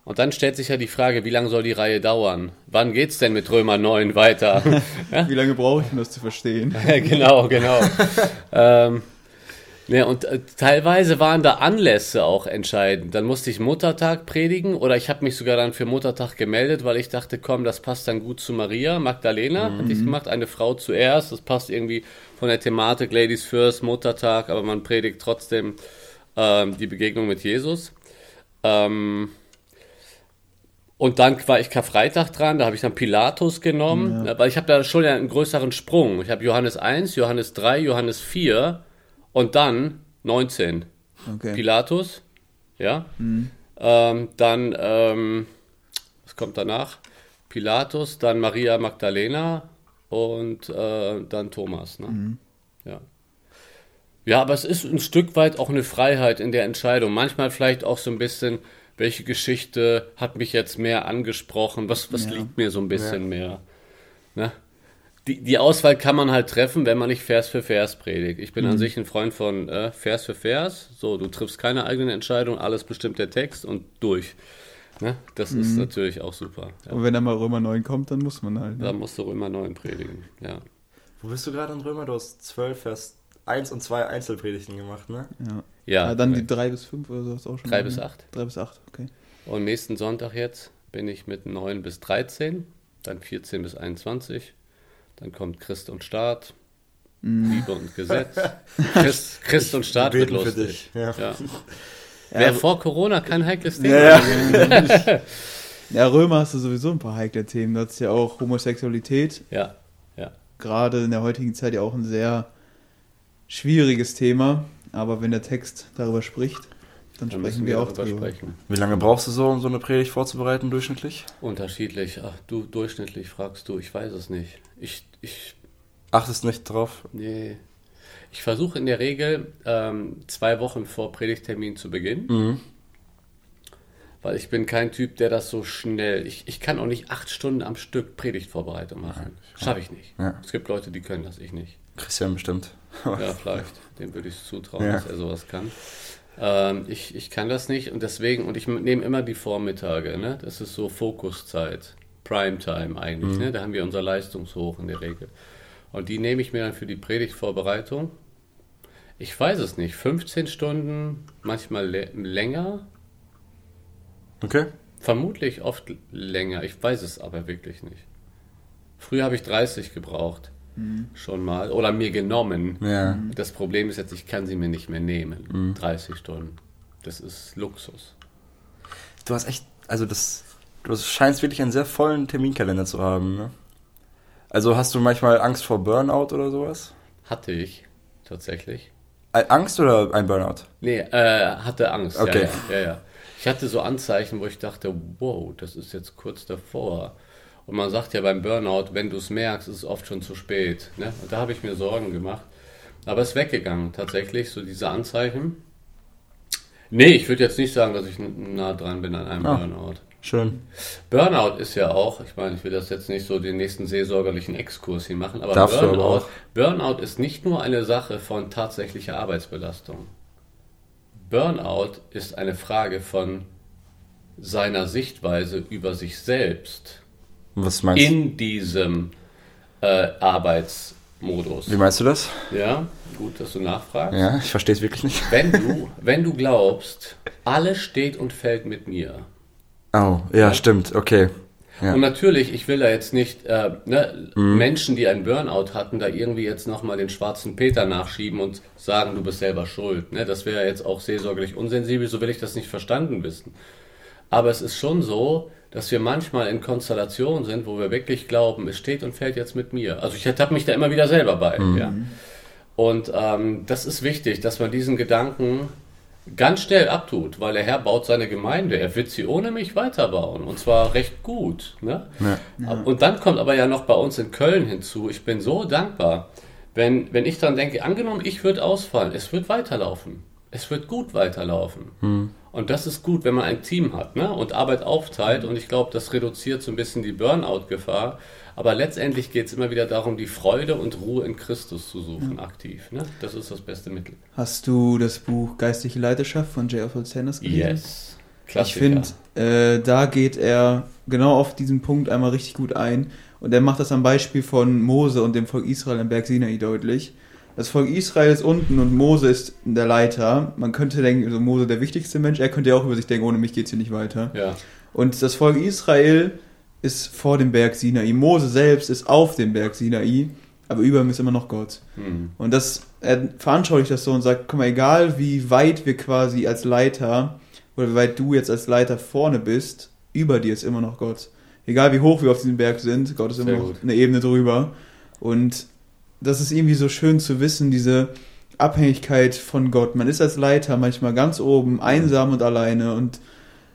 Und dann stellt sich ja die Frage, wie lange soll die Reihe dauern? Wann geht's denn mit Römer 9 weiter? Wie lange brauche ich, um das zu verstehen? genau, genau. ähm, ja, und äh, teilweise waren da Anlässe auch entscheidend. Dann musste ich Muttertag predigen oder ich habe mich sogar dann für Muttertag gemeldet, weil ich dachte, komm, das passt dann gut zu Maria. Magdalena hatte ich gemacht, eine Frau zuerst. Das passt irgendwie von der Thematik Ladies First, Muttertag, aber man predigt trotzdem ähm, die Begegnung mit Jesus. Ähm, und dann war ich Karfreitag dran, da habe ich dann Pilatus genommen, weil ich habe da schon ja einen größeren Sprung. Ich habe Johannes 1, Johannes 3, Johannes 4 und dann 19. Okay. Pilatus, ja. Ähm, dann, ähm, was kommt danach? Pilatus, dann Maria Magdalena und äh, dann Thomas. Ne? Ja. ja, aber es ist ein Stück weit auch eine Freiheit in der Entscheidung. Manchmal vielleicht auch so ein bisschen, welche Geschichte hat mich jetzt mehr angesprochen? Was, was Ja. liegt mir so ein bisschen mehr? Ne? Die, die Auswahl kann man halt treffen, wenn man nicht Vers für Vers predigt. Ich bin an sich ein Freund von äh, Vers für Vers. So, du triffst keine eigenen Entscheidungen, alles bestimmt der Text und durch. Ne? Das ist natürlich auch super. Ja. Und wenn dann mal Römer 9 kommt, dann muss man halt. Da Ne? musst du immer neuen predigen. Ja. Wo bist du gerade in Römer? Du hast 12, Vers 1 und 2 Einzelpredigten gemacht, ne? Ja. Ja, Ja, dann die 3 bis 5 oder so hast du auch schon. Drei bis ne? acht. 3 bis 8, okay. Und nächsten Sonntag jetzt bin ich mit 9 bis 13, dann 14 bis 21. Dann kommt Christ und Staat, Liebe und Gesetz. Christ, Christ und Staat wird lustig. dich. Ja. Ja. Wäre vor Corona kein heikles Thema. Ja. Ja, Römer hast du sowieso ein paar heikle Themen. Du hast ja auch Homosexualität, ja, ja. gerade in der heutigen Zeit ja auch ein sehr schwieriges Thema. Aber wenn der Text darüber spricht, dann, Dann sprechen müssen wir wir auch darüber sprechen. Wie lange brauchst du so, um so eine Predigt vorzubereiten, durchschnittlich? Unterschiedlich. Ach, du durchschnittlich fragst du, ich weiß es nicht. Ich, ich Achtest nicht drauf? Nee. Ich versuche in der Regel ähm, zwei Wochen vor Predigtermin zu beginnen. Mhm. Weil ich bin kein Typ, der das so schnell. Ich, ich kann auch nicht acht Stunden am Stück Predigtvorbereitung machen. Schaffe ich nicht. Ja. Es gibt Leute, die können das, ich nicht. Christian bestimmt. Ja, vielleicht. Dem würde ich es zutrauen, Ja. dass er sowas kann. Ähm, ich, ich kann das nicht und deswegen, und ich nehme immer die Vormittage, ne? Das ist so Fokuszeit, Primetime eigentlich, Mhm. ne? Da haben wir unser Leistungshoch in der Regel. Und die nehme ich mir dann für die Predigtvorbereitung. Ich weiß es nicht, 15 Stunden, manchmal lä- länger, Okay. vermutlich oft länger, ich weiß es aber wirklich nicht. Früher habe ich 30 gebraucht, schon mal, oder mir genommen. Ja. Das Problem ist jetzt, ich kann sie mir nicht mehr nehmen. Mhm. 30 Stunden. Das ist Luxus. Du hast echt, also das, du scheinst wirklich einen sehr vollen Terminkalender zu haben, ne? Also hast du manchmal Angst vor Burnout oder sowas? Hatte ich tatsächlich. Ein Angst oder ein Burnout? Nee, äh, hatte Angst. Okay. Ja, ja, ja, ja. Ich hatte so Anzeichen, wo ich dachte, wow, das ist jetzt kurz davor. Und man sagt ja beim Burnout, wenn du es merkst, ist es oft schon zu spät. Ne? Und da habe ich mir Sorgen gemacht. Aber es ist weggegangen, tatsächlich, so diese Anzeichen. Nee, ich würde jetzt nicht sagen, dass ich nah dran bin an einem Ah. Burnout. Schön. Burnout ist ja auch, ich meine, ich will das jetzt nicht so den nächsten seelsorgerlichen Exkurs hier machen, aber Darfst du aber Burnout, auch. Burnout ist nicht nur eine Sache von tatsächlicher Arbeitsbelastung. Burnout ist eine Frage von seiner Sichtweise über sich selbst Was meinst du? in diesem äh, Arbeitsmodus. Wie meinst du das? Ja, gut, dass du nachfragst. Ja, ich verstehe es wirklich nicht. Wenn du, wenn du glaubst, alles steht und fällt mit mir, Oh, ja, stimmt, okay. Ja. Und natürlich, ich will da jetzt nicht äh, ne, Mhm. Menschen, die einen Burnout hatten, da irgendwie jetzt nochmal den schwarzen Peter nachschieben und sagen, du bist selber schuld. Ne? Das wäre jetzt auch seelsorgerlich unsensibel, so will ich das nicht verstanden wissen. Aber es ist schon so, dass wir manchmal in Konstellationen sind, wo wir wirklich glauben, es steht und fällt jetzt mit mir. Also ich habe mich da immer wieder selber bei. Mhm. Ja. Und ähm, das ist wichtig, dass man diesen Gedanken ganz schnell abtut, weil der Herr baut seine Gemeinde. Er wird sie ohne mich weiterbauen. Und zwar recht gut. Ne? Und dann kommt aber ja noch bei uns in Köln hinzu, ich bin so dankbar, wenn, wenn ich dann denke, angenommen, ich würde ausfallen, es wird weiterlaufen. Es wird gut weiterlaufen. Und das ist gut, wenn man ein Team hat ne? und Arbeit aufteilt. Und ich glaube, das reduziert so ein bisschen die Burnout-Gefahr. Aber letztendlich geht es immer wieder darum, die Freude und Ruhe in Christus zu suchen, aktiv. Ne? Das ist das beste Mittel. Hast du das Buch Geistliche Leiterschaft von J. Alfred Sanders gelesen? Yes. Ich Klassiker. finde, äh, da geht er genau auf diesen Punkt einmal richtig gut ein. Und er macht das am Beispiel von Mose und dem Volk Israel im Berg Sinai deutlich. Das Volk Israel ist unten und Mose ist der Leiter. Man könnte denken, also Mose der wichtigste Mensch. Er könnte ja auch über sich denken, ohne mich geht's hier nicht weiter. Ja. Und das Volk Israel ist vor dem Berg Sinai. Mose selbst ist auf dem Berg Sinai, aber über ihm ist immer noch Gott. Hm. Und das, er veranschaulicht das so und sagt, guck mal, egal wie weit wir quasi als Leiter oder wie weit du jetzt als Leiter vorne bist, über dir ist immer noch Gott. Egal wie hoch wir auf diesem Berg sind, Gott ist immer noch gut. eine Ebene drüber. Und das ist irgendwie so schön zu wissen, diese Abhängigkeit von Gott. Man ist als Leiter manchmal ganz oben, einsam und alleine und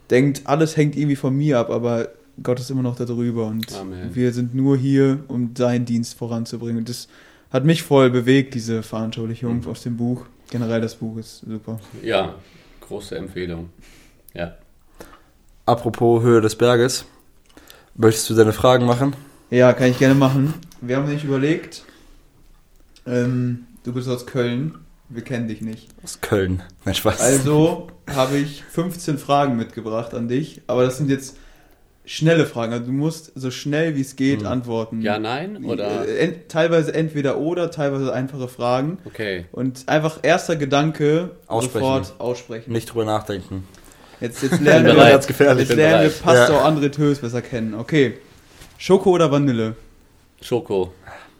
denkt, alles hängt irgendwie von mir ab, aber Gott ist immer noch da drüber und Amen. wir sind nur hier, um seinen Dienst voranzubringen. Und das hat mich voll bewegt, diese Veranschaulichung Mhm. aus dem Buch. Generell das Buch ist super. ja, große Empfehlung. Ja. Apropos Höhe des Berges. Möchtest du deine Fragen machen? Ja, kann ich gerne machen. Wir haben nämlich überlegt, ähm, du bist aus Köln, wir kennen dich nicht. Aus Köln. Nein, Spaß. Also habe ich 15 Fragen mitgebracht an dich, aber das sind jetzt schnelle Fragen. Also du musst so schnell wie es geht Mhm. antworten. Ja, nein? Oder? Äh, ent, teilweise entweder oder, teilweise einfache Fragen. Okay. Und einfach erster Gedanke Aussprechen. sofort aussprechen. Nicht drüber nachdenken. Jetzt, jetzt lernen wir, jetzt lernen wir. Pastor Ja. André Tös besser kennen. Okay. Schoko oder Vanille? Schoko,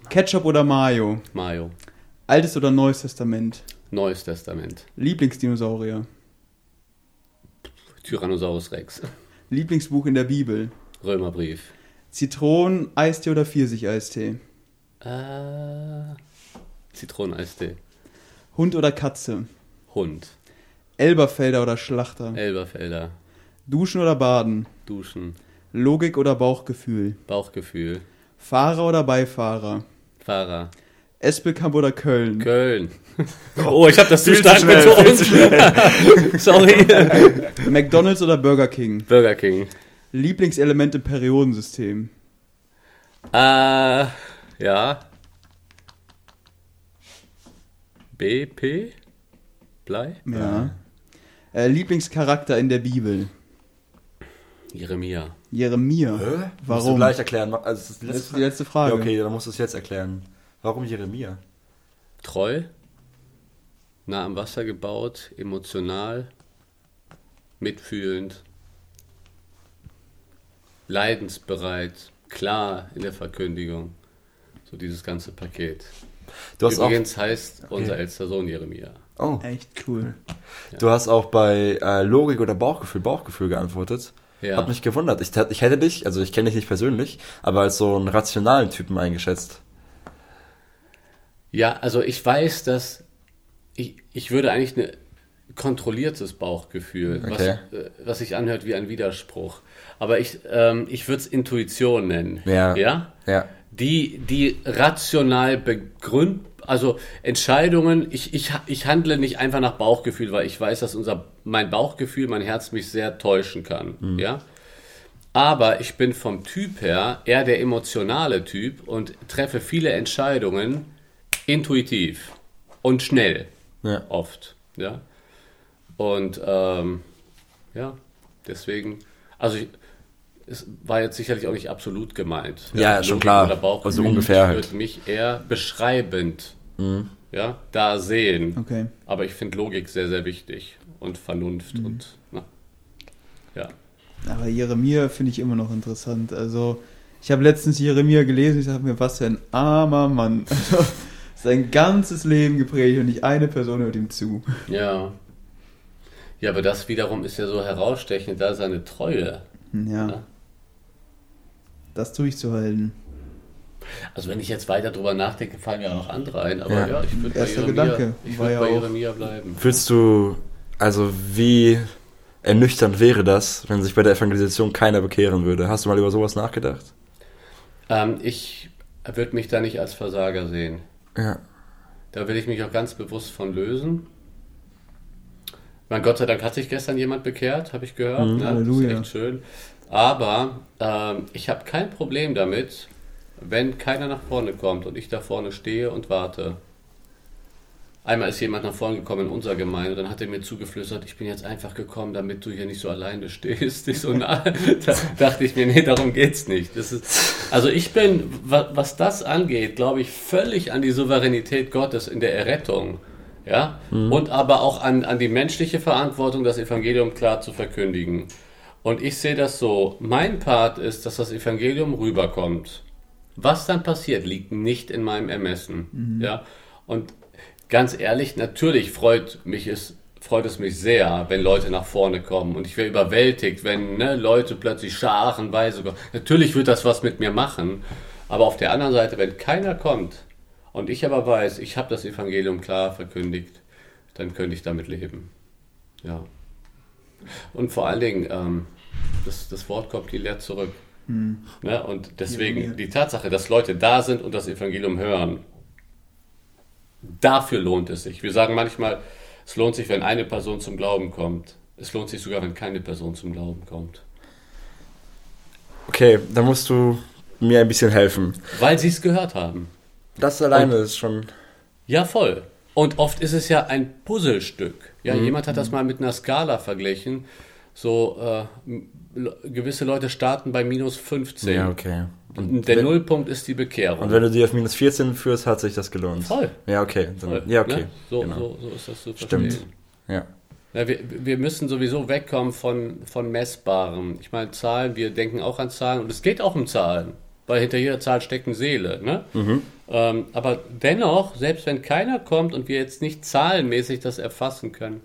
Ketchup oder Mayo? Mayo, Altes oder Neues Testament? Neues Testament, Lieblingsdinosaurier? Tyrannosaurus Rex, Lieblingsbuch in der Bibel? Römerbrief. Zitronen, Eistee oder Pfirsich-Eistee? Äh, Zitroneneistee. Hund oder Katze? Hund. Elberfelder oder Schlachter? Elberfelder. Duschen oder Baden? Duschen. Logik oder Bauchgefühl? Bauchgefühl. Fahrer oder Beifahrer? Fahrer. Espelkamp oder Köln? Köln. Oh, ich habe das zu stark betont. Sorry. McDonalds oder Burger King? Burger King. Lieblingselement im Periodensystem? Äh, ja. BP? Blei? Ja. Äh, Lieblingscharakter in der Bibel? Jeremia. Jeremia. Hä? Musst du Warum? gleich erklären. Also, das ist die Das letzte ist die letzte Frage. Ja, okay, dann musst du es jetzt erklären. Warum Jeremia? Treu. Nah am Wasser gebaut. Emotional. Mitfühlend. Leidensbereit. Klar in der Verkündigung. So dieses ganze Paket. Du hast Übrigens heißt unser ältester Sohn Jeremia. auch, oh, Echt cool. du hast auch bei äh, Logik oder Bauchgefühl, Bauchgefühl geantwortet. Ja. Hat mich gewundert. Ich, ich hätte dich, also ich kenne dich nicht persönlich, aber als so einen rationalen Typen eingeschätzt. Ja, also ich weiß, dass ich, ich würde eigentlich ein kontrolliertes Bauchgefühl, Okay. was, äh, was sich anhört wie ein Widerspruch. Aber ich, ähm, ich würde es Intuition nennen. Ja. ja? Ja. Die, die rational begründ, also Entscheidungen, ich, ich, ich handle nicht einfach nach Bauchgefühl, weil ich weiß, dass unser, mein Bauchgefühl, mein Herz mich sehr täuschen kann. Ja? Aber ich bin vom Typ her eher der emotionale Typ und treffe viele Entscheidungen intuitiv und schnell Ja. oft. Ja? Und ähm, ja, deswegen, also ich, es war jetzt sicherlich auch nicht absolut gemeint. Ja, schon Logik klar. Oder Bauchgefühl. Also ungefähr Ich halt. Mhm. würde mich eher beschreibend ja, da sehen. Okay. Aber ich finde Logik sehr, sehr wichtig und Vernunft Mhm. und na, ja. Aber Jeremia finde ich immer noch interessant. Also, ich habe letztens Jeremia gelesen, ich dachte mir, was für ein armer Mann. Also, sein ganzes Leben geprägt und nicht eine Person hört ihm zu. Ja. Ja, aber das wiederum ist ja so herausstechend, da seine Treue. Ja. Ja. Das durchzuhalten. Also wenn ich jetzt weiter drüber nachdenke, fallen mir auch noch andere ein, aber Ja. ja, ich würde bei, Jeremia, Gedanke ich würd ja bei Jeremia bleiben. Fühlst du, also wie ernüchternd wäre das, wenn sich bei der Evangelisation keiner bekehren würde? Hast du mal über sowas nachgedacht? Ähm, ich würde mich da nicht als Versager sehen. Ja. Da will ich mich auch ganz bewusst von lösen. Mein Gott sei Dank hat sich gestern jemand bekehrt, habe ich gehört. Mhm. ne? Halleluja. Das ist echt schön. Aber ähm, ich habe kein Problem damit, wenn keiner nach vorne kommt und ich da vorne stehe und warte. Einmal ist jemand nach vorne gekommen in unserer Gemeinde, dann hat er mir zugeflüstert, ich bin jetzt einfach gekommen, damit du hier nicht so alleine stehst. Ich so, na, da dachte ich mir, nee, darum geht's nicht. Ist, also ich bin, wa- was das angeht, glaube ich, völlig an die Souveränität Gottes in der Errettung. Ja? Und aber auch an, an die menschliche Verantwortung, das Evangelium klar zu verkündigen. Und ich sehe das so, mein Part ist, dass das Evangelium rüberkommt. Was dann passiert, liegt nicht in meinem Ermessen. Ja? Und ganz ehrlich, natürlich freut mich es, freut es mich sehr, wenn Leute nach vorne kommen. Und ich wäre überwältigt, wenn ne, Leute plötzlich scharenweise kommen. Natürlich wird das was mit mir machen. Aber auf der anderen Seite, wenn keiner kommt und ich aber weiß, ich habe das Evangelium klar verkündigt, dann könnte ich damit leben. Ja. Und vor allen Dingen, ähm, das, das Wort kommt nie leer zurück. Ne? Und deswegen die Tatsache, dass Leute da sind und das Evangelium hören, dafür lohnt es sich. Wir sagen manchmal, es lohnt sich, wenn eine Person zum Glauben kommt. Es lohnt sich sogar, wenn keine Person zum Glauben kommt. Okay, dann musst du mir ein bisschen helfen. Weil sie es gehört haben. Das alleine ist schon. Ja, voll. Und oft ist es ja ein Puzzlestück. Ja, jemand hat das mal mit einer Skala verglichen. So, äh, gewisse Leute starten bei minus 15. Ja, okay. Und der wenn- Nullpunkt ist die Bekehrung. Und wenn du die auf minus 14 führst, hat sich das gelohnt. Voll. Ja, okay. Dann, Voll, ja, okay. Ne? So, genau. so, so ist das zu Stimmt. Ja. Ja, wir, wir müssen sowieso wegkommen von, von Messbarem. Ich meine, Zahlen, wir denken auch an Zahlen und es geht auch um Zahlen, weil hinter jeder Zahl steckt eine Seele. Ne? Ähm, aber dennoch, selbst wenn keiner kommt und wir jetzt nicht zahlenmäßig das erfassen können,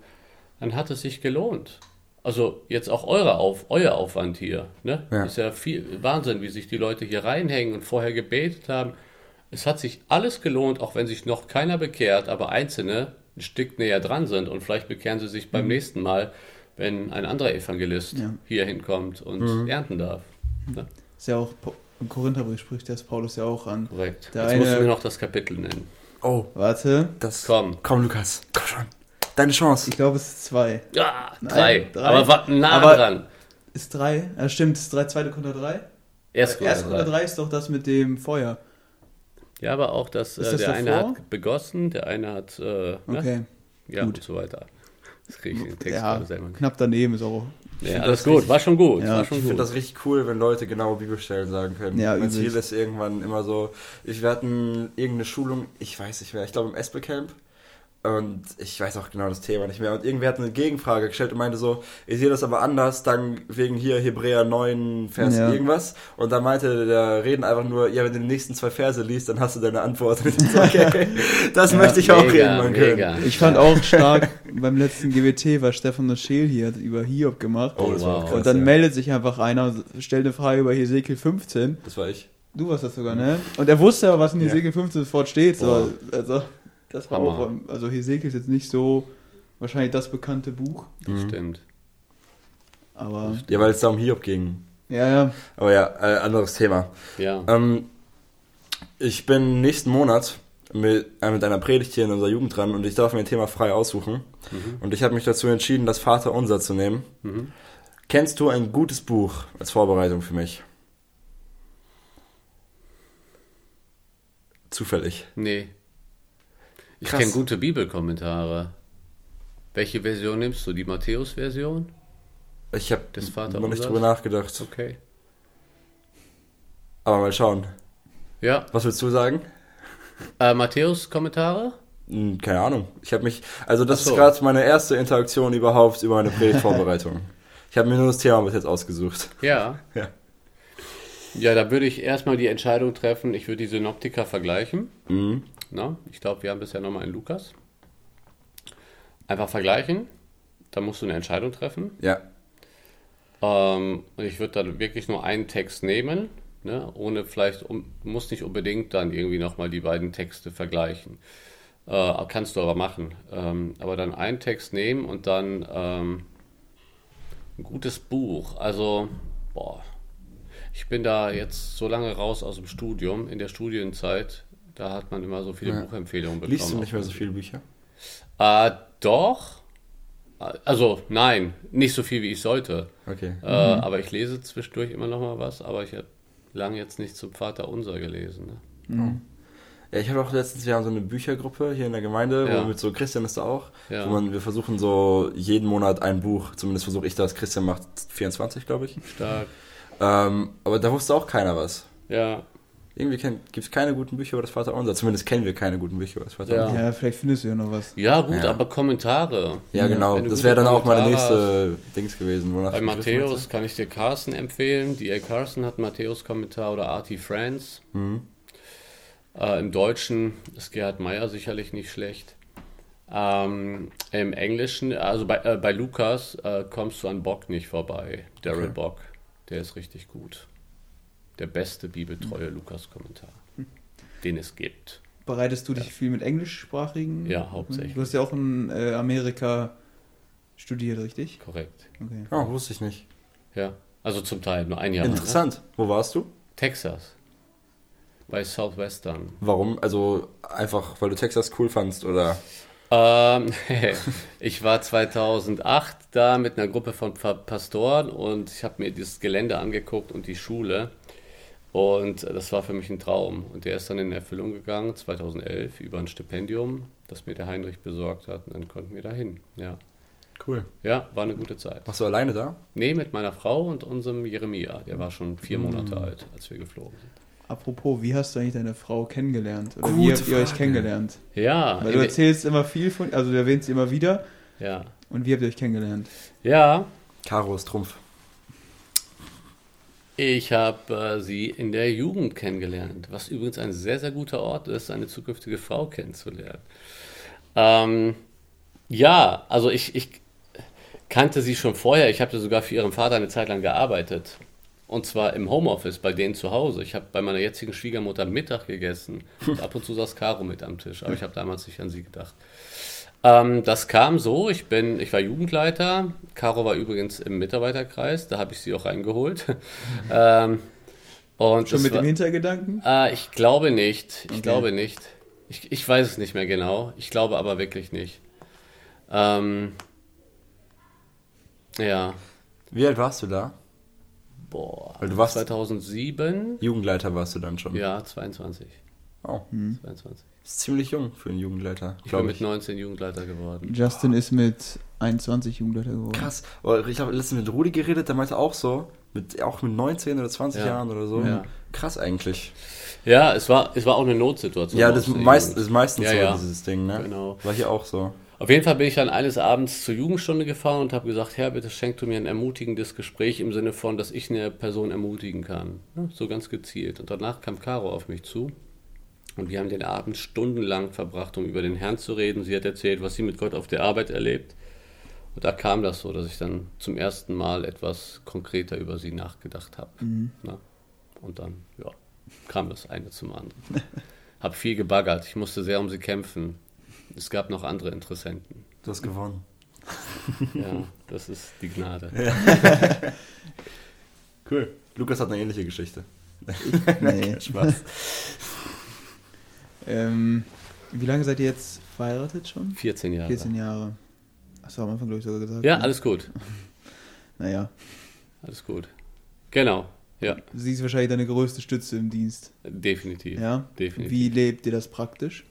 dann hat es sich gelohnt. Also jetzt auch eure Auf, euer Aufwand hier. Ne? Ja. Ist ja viel Wahnsinn, wie sich die Leute hier reinhängen und vorher gebetet haben. Es hat sich alles gelohnt, auch wenn sich noch keiner bekehrt, aber Einzelne ein Stück näher dran sind und vielleicht bekehren sie sich beim nächsten Mal, wenn ein anderer Evangelist Ja. hier hinkommt und ernten darf. Ne? Ist ja auch, im Korintherbrief spricht das Paulus ja auch an. Korrekt. Der Jetzt musst du eine- mir noch das Kapitel nennen. Oh, Warte. das. Komm. Komm, Lukas. Komm schon. Deine Chance. Ich glaube, es ist zwei. Ja, drei. drei. Aber war nah Aber- dran. Ist drei? Ja, stimmt, ist drei, zweite unter drei. Erst Erst unter drei ist doch das mit dem Feuer. Ja, aber auch, Ist äh, das der eine davor? hat begossen, der eine hat, äh, ne? Okay. ja, gut. und so weiter. Das kriege ich den Text Ja, selber nicht. knapp daneben ist auch. Ja, alles das gut, richtig- war schon gut, Ja, war schon Ich finde gut. das richtig cool, wenn Leute genau Bibelstellen sagen können. Ja, mein Ziel ist irgendwann immer so, ich, wir hatten irgendeine Schulung, ich weiß nicht mehr, ich glaube im Espe-Camp. Und ich weiß auch genau das Thema nicht mehr. Und irgendwer hat eine Gegenfrage gestellt und meinte so, ich sehe das aber anders, dann wegen hier Hebräer 9, Vers Ja. irgendwas. Und da meinte der Reden einfach nur, ja, wenn du die nächsten zwei Verse liest, dann hast du deine Antwort. Und ich so, okay, das möchte ich auch mega, irgendwann können. mega. Ich fand auch stark, beim letzten GWT war Stefan Scheel hier, hat über Hiob gemacht. Oh, das war wow. krass. und dann ja. meldet sich einfach einer und stellt eine Frage über Hesekiel 15. Das war ich. Du warst das sogar, ne? Und er wusste aber, was in Ja. Hesekiel 15 sofort steht. So. Boah. Also, das war Hammer. auch, also Hesekiel ist jetzt nicht so wahrscheinlich das bekannte Buch, Das stimmt. aber Ja, weil es da um Hiob ging. ja, ja. Aber ja, äh, anderes Thema. Ja. Ähm, ich bin nächsten Monat mit, äh, mit einer Predigt hier in unserer Jugend dran und ich darf mir ein Thema frei aussuchen. Und ich habe mich dazu entschieden, das Vater Unser zu nehmen. Mhm. Kennst du ein gutes Buch als Vorbereitung für mich? Zufällig. Nee. Ich kenne gute Bibelkommentare. Welche Version nimmst du? Die Matthäus-Version? Ich habe noch nicht drüber nachgedacht. Okay. Aber mal schauen. Ja. Was willst du sagen? Äh, Matthäus-Kommentare? Hm, keine Ahnung. Ich habe mich, also das so. ist gerade meine erste Interaktion überhaupt über eine Predigtvorbereitung. ich habe mir nur das Thema bis jetzt ausgesucht. Ja. Ja. Ja, da würde ich erstmal die Entscheidung treffen, ich würde die Synoptiker vergleichen. Mhm. Na, ich glaube, wir haben bisher nochmal einen Lukas. Einfach vergleichen. Da musst du eine Entscheidung treffen. Ja. Ähm, und ich würde dann wirklich nur einen Text nehmen, ne, ohne vielleicht, um, muss nicht unbedingt dann irgendwie nochmal die beiden Texte vergleichen. Äh, kannst du aber machen. Ähm, aber dann einen Text nehmen und dann ähm, ein gutes Buch. Also, boah, ich bin da jetzt so lange raus aus dem Studium, in der Studienzeit, da hat man immer so viele Ja. Buchempfehlungen bekommen. Liest du nicht mehr so viele Bücher? Äh, doch. Also, nein, nicht so viel, wie ich sollte. Okay. Äh, aber ich lese zwischendurch immer noch mal was, aber ich habe lange jetzt nicht zum Vater Unser gelesen. Ne? Ja, ich habe auch letztens, haben so eine Büchergruppe hier in der Gemeinde, Ja. wo mit so Christian ist da auch. Ja. Wo man, wir versuchen so jeden Monat ein Buch, zumindest versuche ich das, Christian macht 24, glaube ich. Stark. Ähm, aber da wusste auch keiner was. Ja, Irgendwie gibt es keine guten Bücher über das Vater Unser. Zumindest kennen wir keine guten Bücher über das Vater Ja. Unser. Ja, vielleicht findest du ja noch was. ja gut, Ja. aber Kommentare. Ja, genau. Das wäre dann auch meine Kommentare nächste Dings gewesen. Bei Matthäus kann ich dir Carson empfehlen. D.A. Carson hat Matthäus-Kommentar oder Artie Franz. hatte. Mhm. Äh, Im Deutschen ist Gerhard Meyer sicherlich nicht schlecht. Ähm, Im Englischen, also bei, äh, bei Lukas, äh, kommst du an Bock nicht vorbei. Daryl Okay. Bock, der ist richtig gut. Der beste bibeltreue Lukas-Kommentar, den es gibt. Bereitest du dich viel mit englischsprachigen? Ja, hauptsächlich. Du hast ja auch in äh, Amerika studiert, richtig? Korrekt. Okay. Oh, wusste ich nicht. Ja, also zum Teil nur ein Jahr. Ne? Interessant. Wo warst du? Texas. Bei Southwestern. Warum? Also einfach, weil du Texas cool fandst oder? Ähm, ich war 2008 da mit einer Gruppe von Pa- Pastoren und ich habe mir dieses Gelände angeguckt und die Schule. Und das war für mich ein Traum. Und der ist dann in Erfüllung gegangen, 2011, über ein Stipendium, das mir der Heinrich besorgt hat. Und dann konnten wir da hin. Ja. Cool. ja, war eine gute Zeit. Warst du alleine da? Nee, mit meiner Frau und unserem Jeremia. Der war schon vier Monate alt, als wir geflogen sind. Apropos, wie hast du eigentlich deine Frau kennengelernt? Oder wie Gute habt ihr euch Frage. kennengelernt? Ja, Weil du erzählst immer viel von, also du erwähnst sie immer wieder. ja. Und wie habt ihr euch kennengelernt? Ja, Caro ist Trumpf. Ich habe äh, sie in der Jugend kennengelernt, was übrigens ein sehr, sehr guter Ort ist, eine zukünftige Frau kennenzulernen. Ähm, ja, also ich, ich kannte sie schon vorher. Ich habe sogar für ihren Vater eine Zeit lang gearbeitet. Und zwar im Homeoffice, bei denen zu Hause. Ich habe bei meiner jetzigen Schwiegermutter Mittag gegessen. Und ab und zu saß Caro mit am Tisch, aber ich habe damals nicht an sie gedacht. Ähm, das kam so, ich bin, ich war Jugendleiter. Caro war übrigens im Mitarbeiterkreis, da habe ich sie auch reingeholt. ähm, und Schon mit war, dem Hintergedanken? äh, ich glaube nicht. Ich Okay. glaube nicht. Ich, ich weiß es nicht mehr genau. Ich glaube aber wirklich nicht. Ähm, ja. Wie alt warst du da? Boah. Weil du warst- 2007? Jugendleiter warst du dann schon. Ja, 22. Oh, 22. ist ziemlich jung für einen Jugendleiter, Ich bin glaube mit ich. 19 Jugendleiter geworden. Justin ist mit 21 Jugendleiter geworden. Krass. Aber ich habe letztens mit Rudi geredet, der meinte auch so, mit, auch mit 19 oder 20 Ja. Jahren oder so. Ja. Krass eigentlich. Ja, es war, es war auch eine Notsituation. Ja, das, meist, ist meistens Ja, so, ja. dieses Ding, ne? Genau. War hier auch so. Auf jeden Fall bin ich dann eines Abends zur Jugendstunde gefahren und habe gesagt, Herr, bitte schenk du mir ein ermutigendes Gespräch im Sinne von, dass ich eine Person ermutigen kann. Ja, so ganz gezielt. Und danach kam Caro auf mich zu und wir haben den Abend stundenlang verbracht, um über den Herrn zu reden. Sie hat erzählt, was sie mit Gott auf der Arbeit erlebt. Und da kam das so, dass ich dann zum ersten Mal etwas konkreter über sie nachgedacht habe. Na? Und dann, ja, kam das eine zum anderen. Hab viel gebaggert. Ich musste sehr um sie kämpfen. Es gab noch andere Interessenten. Du hast gewonnen. Ja, das ist die Gnade. Cool. Lukas hat eine ähnliche Geschichte. Nee. Spaß. Ähm, wie lange seid ihr jetzt verheiratet schon? 14 Jahre. 14 Jahre. Du am Anfang, glaube ich, sogar gesagt. Ja, ne? alles gut. Naja, Alles gut. Genau. Ja, sie ist wahrscheinlich deine größte Stütze im Dienst. definitiv. Ja? Definitiv. Wie lebt ihr das praktisch?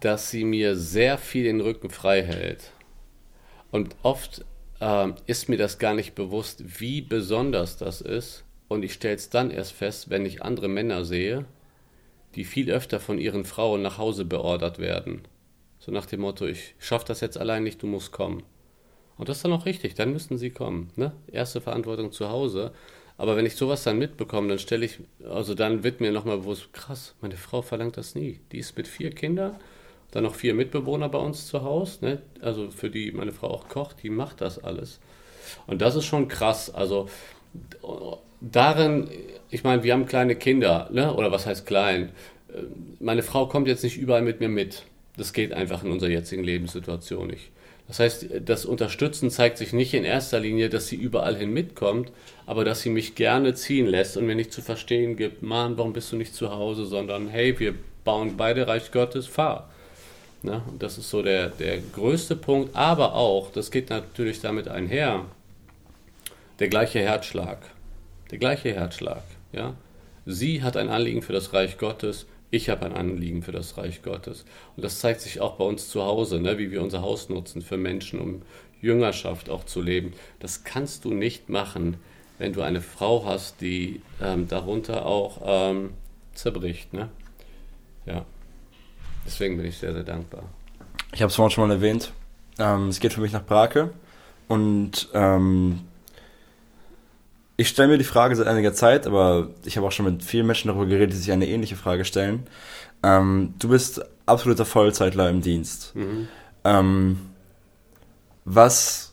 Dass sie mir sehr viel den Rücken frei hält. Und oft ähm, ist mir das gar nicht bewusst, wie besonders das ist. Und ich stelle es dann erst fest, wenn ich andere Männer sehe, die viel öfter von ihren Frauen nach Hause beordert werden. So nach dem Motto, ich schaffe das jetzt allein nicht, du musst kommen. Und das ist dann auch richtig, dann müssen sie kommen. Ne? Erste Verantwortung zu Hause. Aber wenn ich sowas dann mitbekomme, dann stelle ich, also dann wird mir nochmal bewusst, krass, meine Frau verlangt das nie. Die ist mit vier Kindern, dann noch vier Mitbewohner bei uns zu Hause, ne? also für die meine Frau auch kocht, die macht das alles. Und das ist schon krass. Also darin, ich meine, wir haben kleine Kinder, ne? oder was heißt klein? Äh, Meine Frau kommt jetzt nicht überall mit mir mit. Das geht einfach in unserer jetzigen Lebenssituation nicht. Das heißt, das Unterstützen zeigt sich nicht in erster Linie, dass sie überall hin mitkommt, aber dass sie mich gerne ziehen lässt und mir nicht zu verstehen gibt, Mann, warum bist du nicht zu Hause, sondern hey, wir bauen beide Reich Gottes, fahr. Ne? Das ist so der, der größte Punkt, aber auch, das geht natürlich damit einher, der gleiche Herzschlag. Der gleiche Herzschlag. Ja? Sie hat ein Anliegen für das Reich Gottes, ich habe ein Anliegen für das Reich Gottes. Und das zeigt sich auch bei uns zu Hause, ne? wie wir unser Haus nutzen für Menschen, um Jüngerschaft auch zu leben. Das kannst du nicht machen, wenn du eine Frau hast, die ähm, darunter auch ähm, zerbricht. Ne? Ja. Deswegen bin ich sehr, sehr dankbar. Ich habe es vorhin schon mal erwähnt. Ähm, es geht für mich nach Brake. Und ähm, ich stelle mir die Frage seit einiger Zeit, aber ich habe auch schon mit vielen Menschen darüber geredet, die sich eine ähnliche Frage stellen. Ähm, du bist absoluter Vollzeitler im Dienst. Mhm. Ähm, was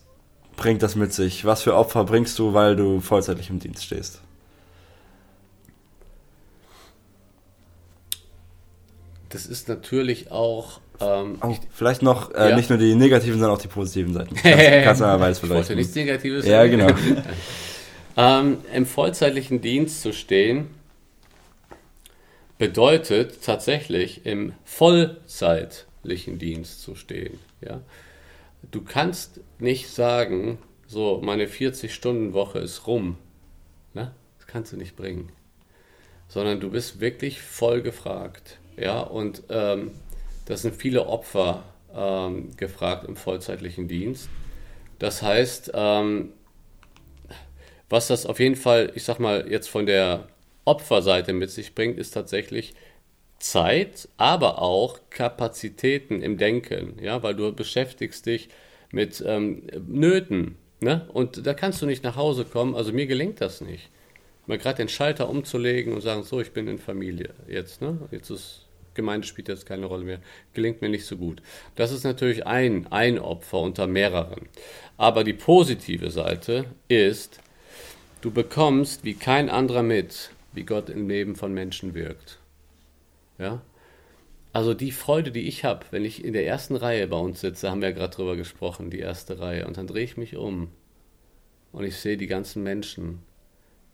bringt das mit sich? Was für Opfer bringst du, weil du vollzeitlich im Dienst stehst? Das ist natürlich auch. Ähm, Oh, vielleicht noch äh, Ja. nicht nur die negativen, sondern auch die positiven Seiten. Kannst, kannst du mal weiß ich wollte vielleicht. nichts Negatives Ja, genau. Ähm, Im vollzeitlichen Dienst zu stehen, bedeutet tatsächlich im vollzeitlichen Dienst zu stehen. Ja? Du kannst nicht sagen, so, meine 40-Stunden-Woche ist rum. Ne? Das kannst du nicht bringen. Sondern du bist wirklich voll gefragt. Ja, und ähm, das sind viele Opfer ähm, gefragt im vollzeitlichen Dienst. Das heißt, ähm, was das auf jeden Fall, ich sag mal, jetzt von der Opferseite mit sich bringt, ist tatsächlich Zeit, aber auch Kapazitäten im Denken, ja, weil du beschäftigst dich mit ähm, Nöten, ne? Und da kannst du nicht nach Hause kommen, also mir gelingt das nicht. Mal gerade den Schalter umzulegen und sagen, so, ich bin in Familie jetzt, ne? Jetzt ist Gemeinde spielt jetzt keine Rolle mehr. Gelingt mir nicht so gut. Das ist natürlich ein, ein Opfer unter mehreren. Aber die positive Seite ist, du bekommst wie kein anderer mit, wie Gott im Leben von Menschen wirkt. Ja? Also die Freude, die ich habe, wenn ich in der ersten Reihe bei uns sitze, haben wir ja gerade drüber gesprochen, die erste Reihe, und dann drehe ich mich um und ich sehe die ganzen Menschen,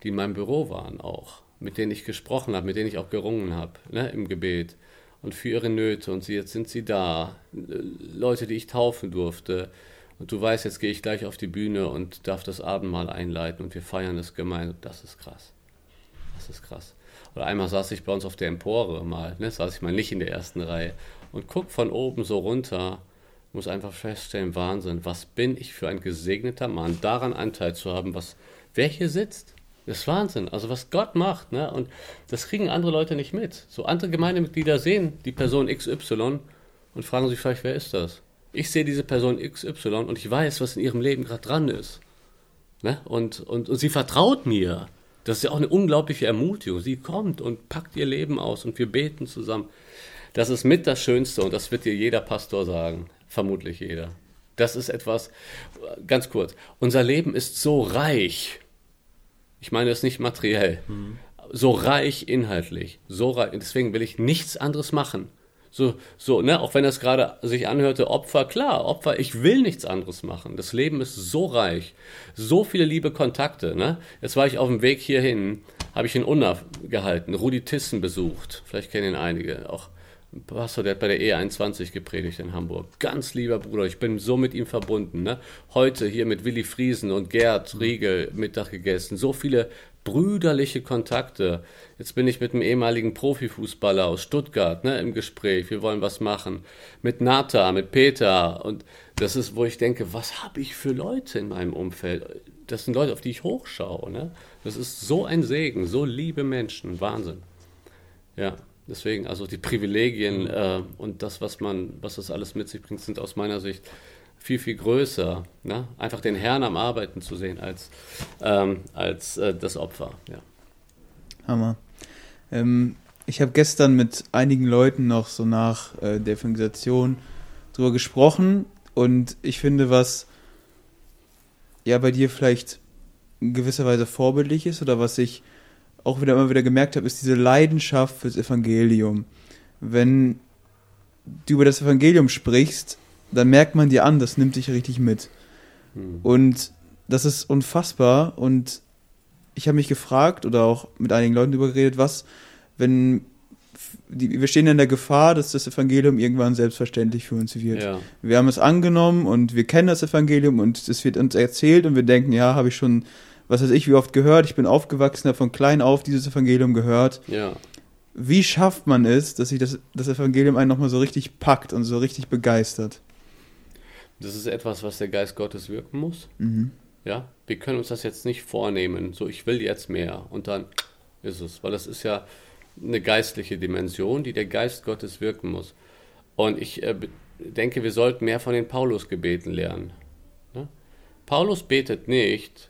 die in meinem Büro waren auch, mit denen ich gesprochen habe, mit denen ich auch gerungen habe ne, im Gebet. und für ihre Nöte und sie, jetzt sind sie da. Leute, die ich taufen durfte. Und du weißt, jetzt gehe ich gleich auf die Bühne und darf das Abendmahl einleiten und wir feiern das gemeinsam. Das ist krass. Das ist krass. Oder einmal saß ich bei uns auf der Empore mal, ne, saß ich mal nicht in der ersten Reihe und guck von oben so runter, muss einfach feststellen, Wahnsinn, was bin ich für ein gesegneter Mann, daran Anteil zu haben, was wer hier sitzt. Das ist Wahnsinn. Also was Gott macht, ne? Und das kriegen andere Leute nicht mit. So andere Gemeindemitglieder sehen die Person XY und fragen sich vielleicht, wer ist das? Ich sehe diese Person XY und ich weiß, was in ihrem Leben gerade dran ist. Ne? Und, und, und sie vertraut mir. Das ist ja auch eine unglaubliche Ermutigung. Sie kommt und packt ihr Leben aus und wir beten zusammen. Das ist mit das Schönste und das wird dir jeder Pastor sagen. Vermutlich jeder. Das ist etwas, ganz kurz, unser Leben ist so reich. Ich meine es nicht materiell. Mhm. So reich inhaltlich. So reich. Deswegen will ich nichts anderes machen. So, so, ne, auch wenn das gerade sich anhörte, Opfer, klar, Opfer, ich will nichts anderes machen. Das Leben ist so reich, so viele liebe Kontakte, ne? Jetzt war ich auf dem Weg hierhin, habe ich in Unna gehalten, Rudi Tissen besucht, vielleicht kennen ihn einige, auch ein Pastor, der hat bei der E21 gepredigt in Hamburg. Ganz lieber Bruder, ich bin so mit ihm verbunden, ne? Heute hier mit Willi Friesen und Gerd Riegel Mittag gegessen, so viele brüderliche Kontakte. Jetzt bin ich mit einem ehemaligen Profifußballer aus Stuttgart ne, im Gespräch. Wir wollen was machen. Mit Nata, mit Peter. Und das ist, wo ich denke, was habe ich für Leute in meinem Umfeld? Das sind Leute, auf die ich hochschaue. Ne? Das ist so ein Segen, so liebe Menschen. Wahnsinn. Ja, deswegen, also die Privilegien äh, und das, was man, was das alles mit sich bringt, sind aus meiner Sicht viel, viel größer. Ne? Einfach den Herrn am Arbeiten zu sehen als, ähm, als äh, das Opfer. Ja. Hammer. Ähm, ich habe gestern mit einigen Leuten noch so nach äh, der Evangelisation drüber gesprochen und ich finde, was ja bei dir vielleicht in gewisser Weise vorbildlich ist oder was ich auch wieder immer wieder gemerkt habe, ist diese Leidenschaft fürs Evangelium. Wenn du über das Evangelium sprichst, dann merkt man dir an, das nimmt dich richtig mit. Hm. Und das ist unfassbar. Und ich habe mich gefragt oder auch mit einigen Leuten darüber geredet, was, wenn die, wir stehen in der Gefahr, dass das Evangelium irgendwann selbstverständlich für uns wird. Ja. Wir haben es angenommen und wir kennen das Evangelium und es wird uns erzählt und wir denken, ja, habe ich schon, was weiß ich, wie oft gehört. Ich bin aufgewachsen, habe von klein auf dieses Evangelium gehört. Ja. Wie schafft man es, dass sich das, das Evangelium einen nochmal so richtig packt und so richtig begeistert? Das ist etwas, was der Geist Gottes wirken muss. Mhm. Ja, wir können uns das jetzt nicht vornehmen, so ich will jetzt mehr und dann ist es, weil das ist ja eine geistliche Dimension, die der Geist Gottes wirken muss. Und ich äh, denke, wir sollten mehr von den Paulus-Gebeten lernen. Ja? Paulus betet nicht,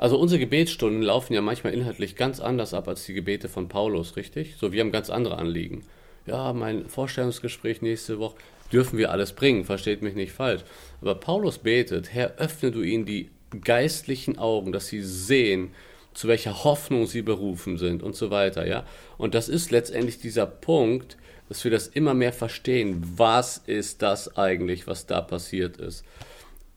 also unsere Gebetsstunden laufen ja manchmal inhaltlich ganz anders ab als die Gebete von Paulus, richtig? So, wir haben ganz andere Anliegen. Ja, mein Vorstellungsgespräch nächste Woche dürfen wir alles bringen, versteht mich nicht falsch. Aber Paulus betet, Herr, öffne du ihnen die geistlichen Augen, dass sie sehen, zu welcher Hoffnung sie berufen sind und so weiter, ja. Und das ist letztendlich dieser Punkt, dass wir das immer mehr verstehen. Was ist das eigentlich, was da passiert ist?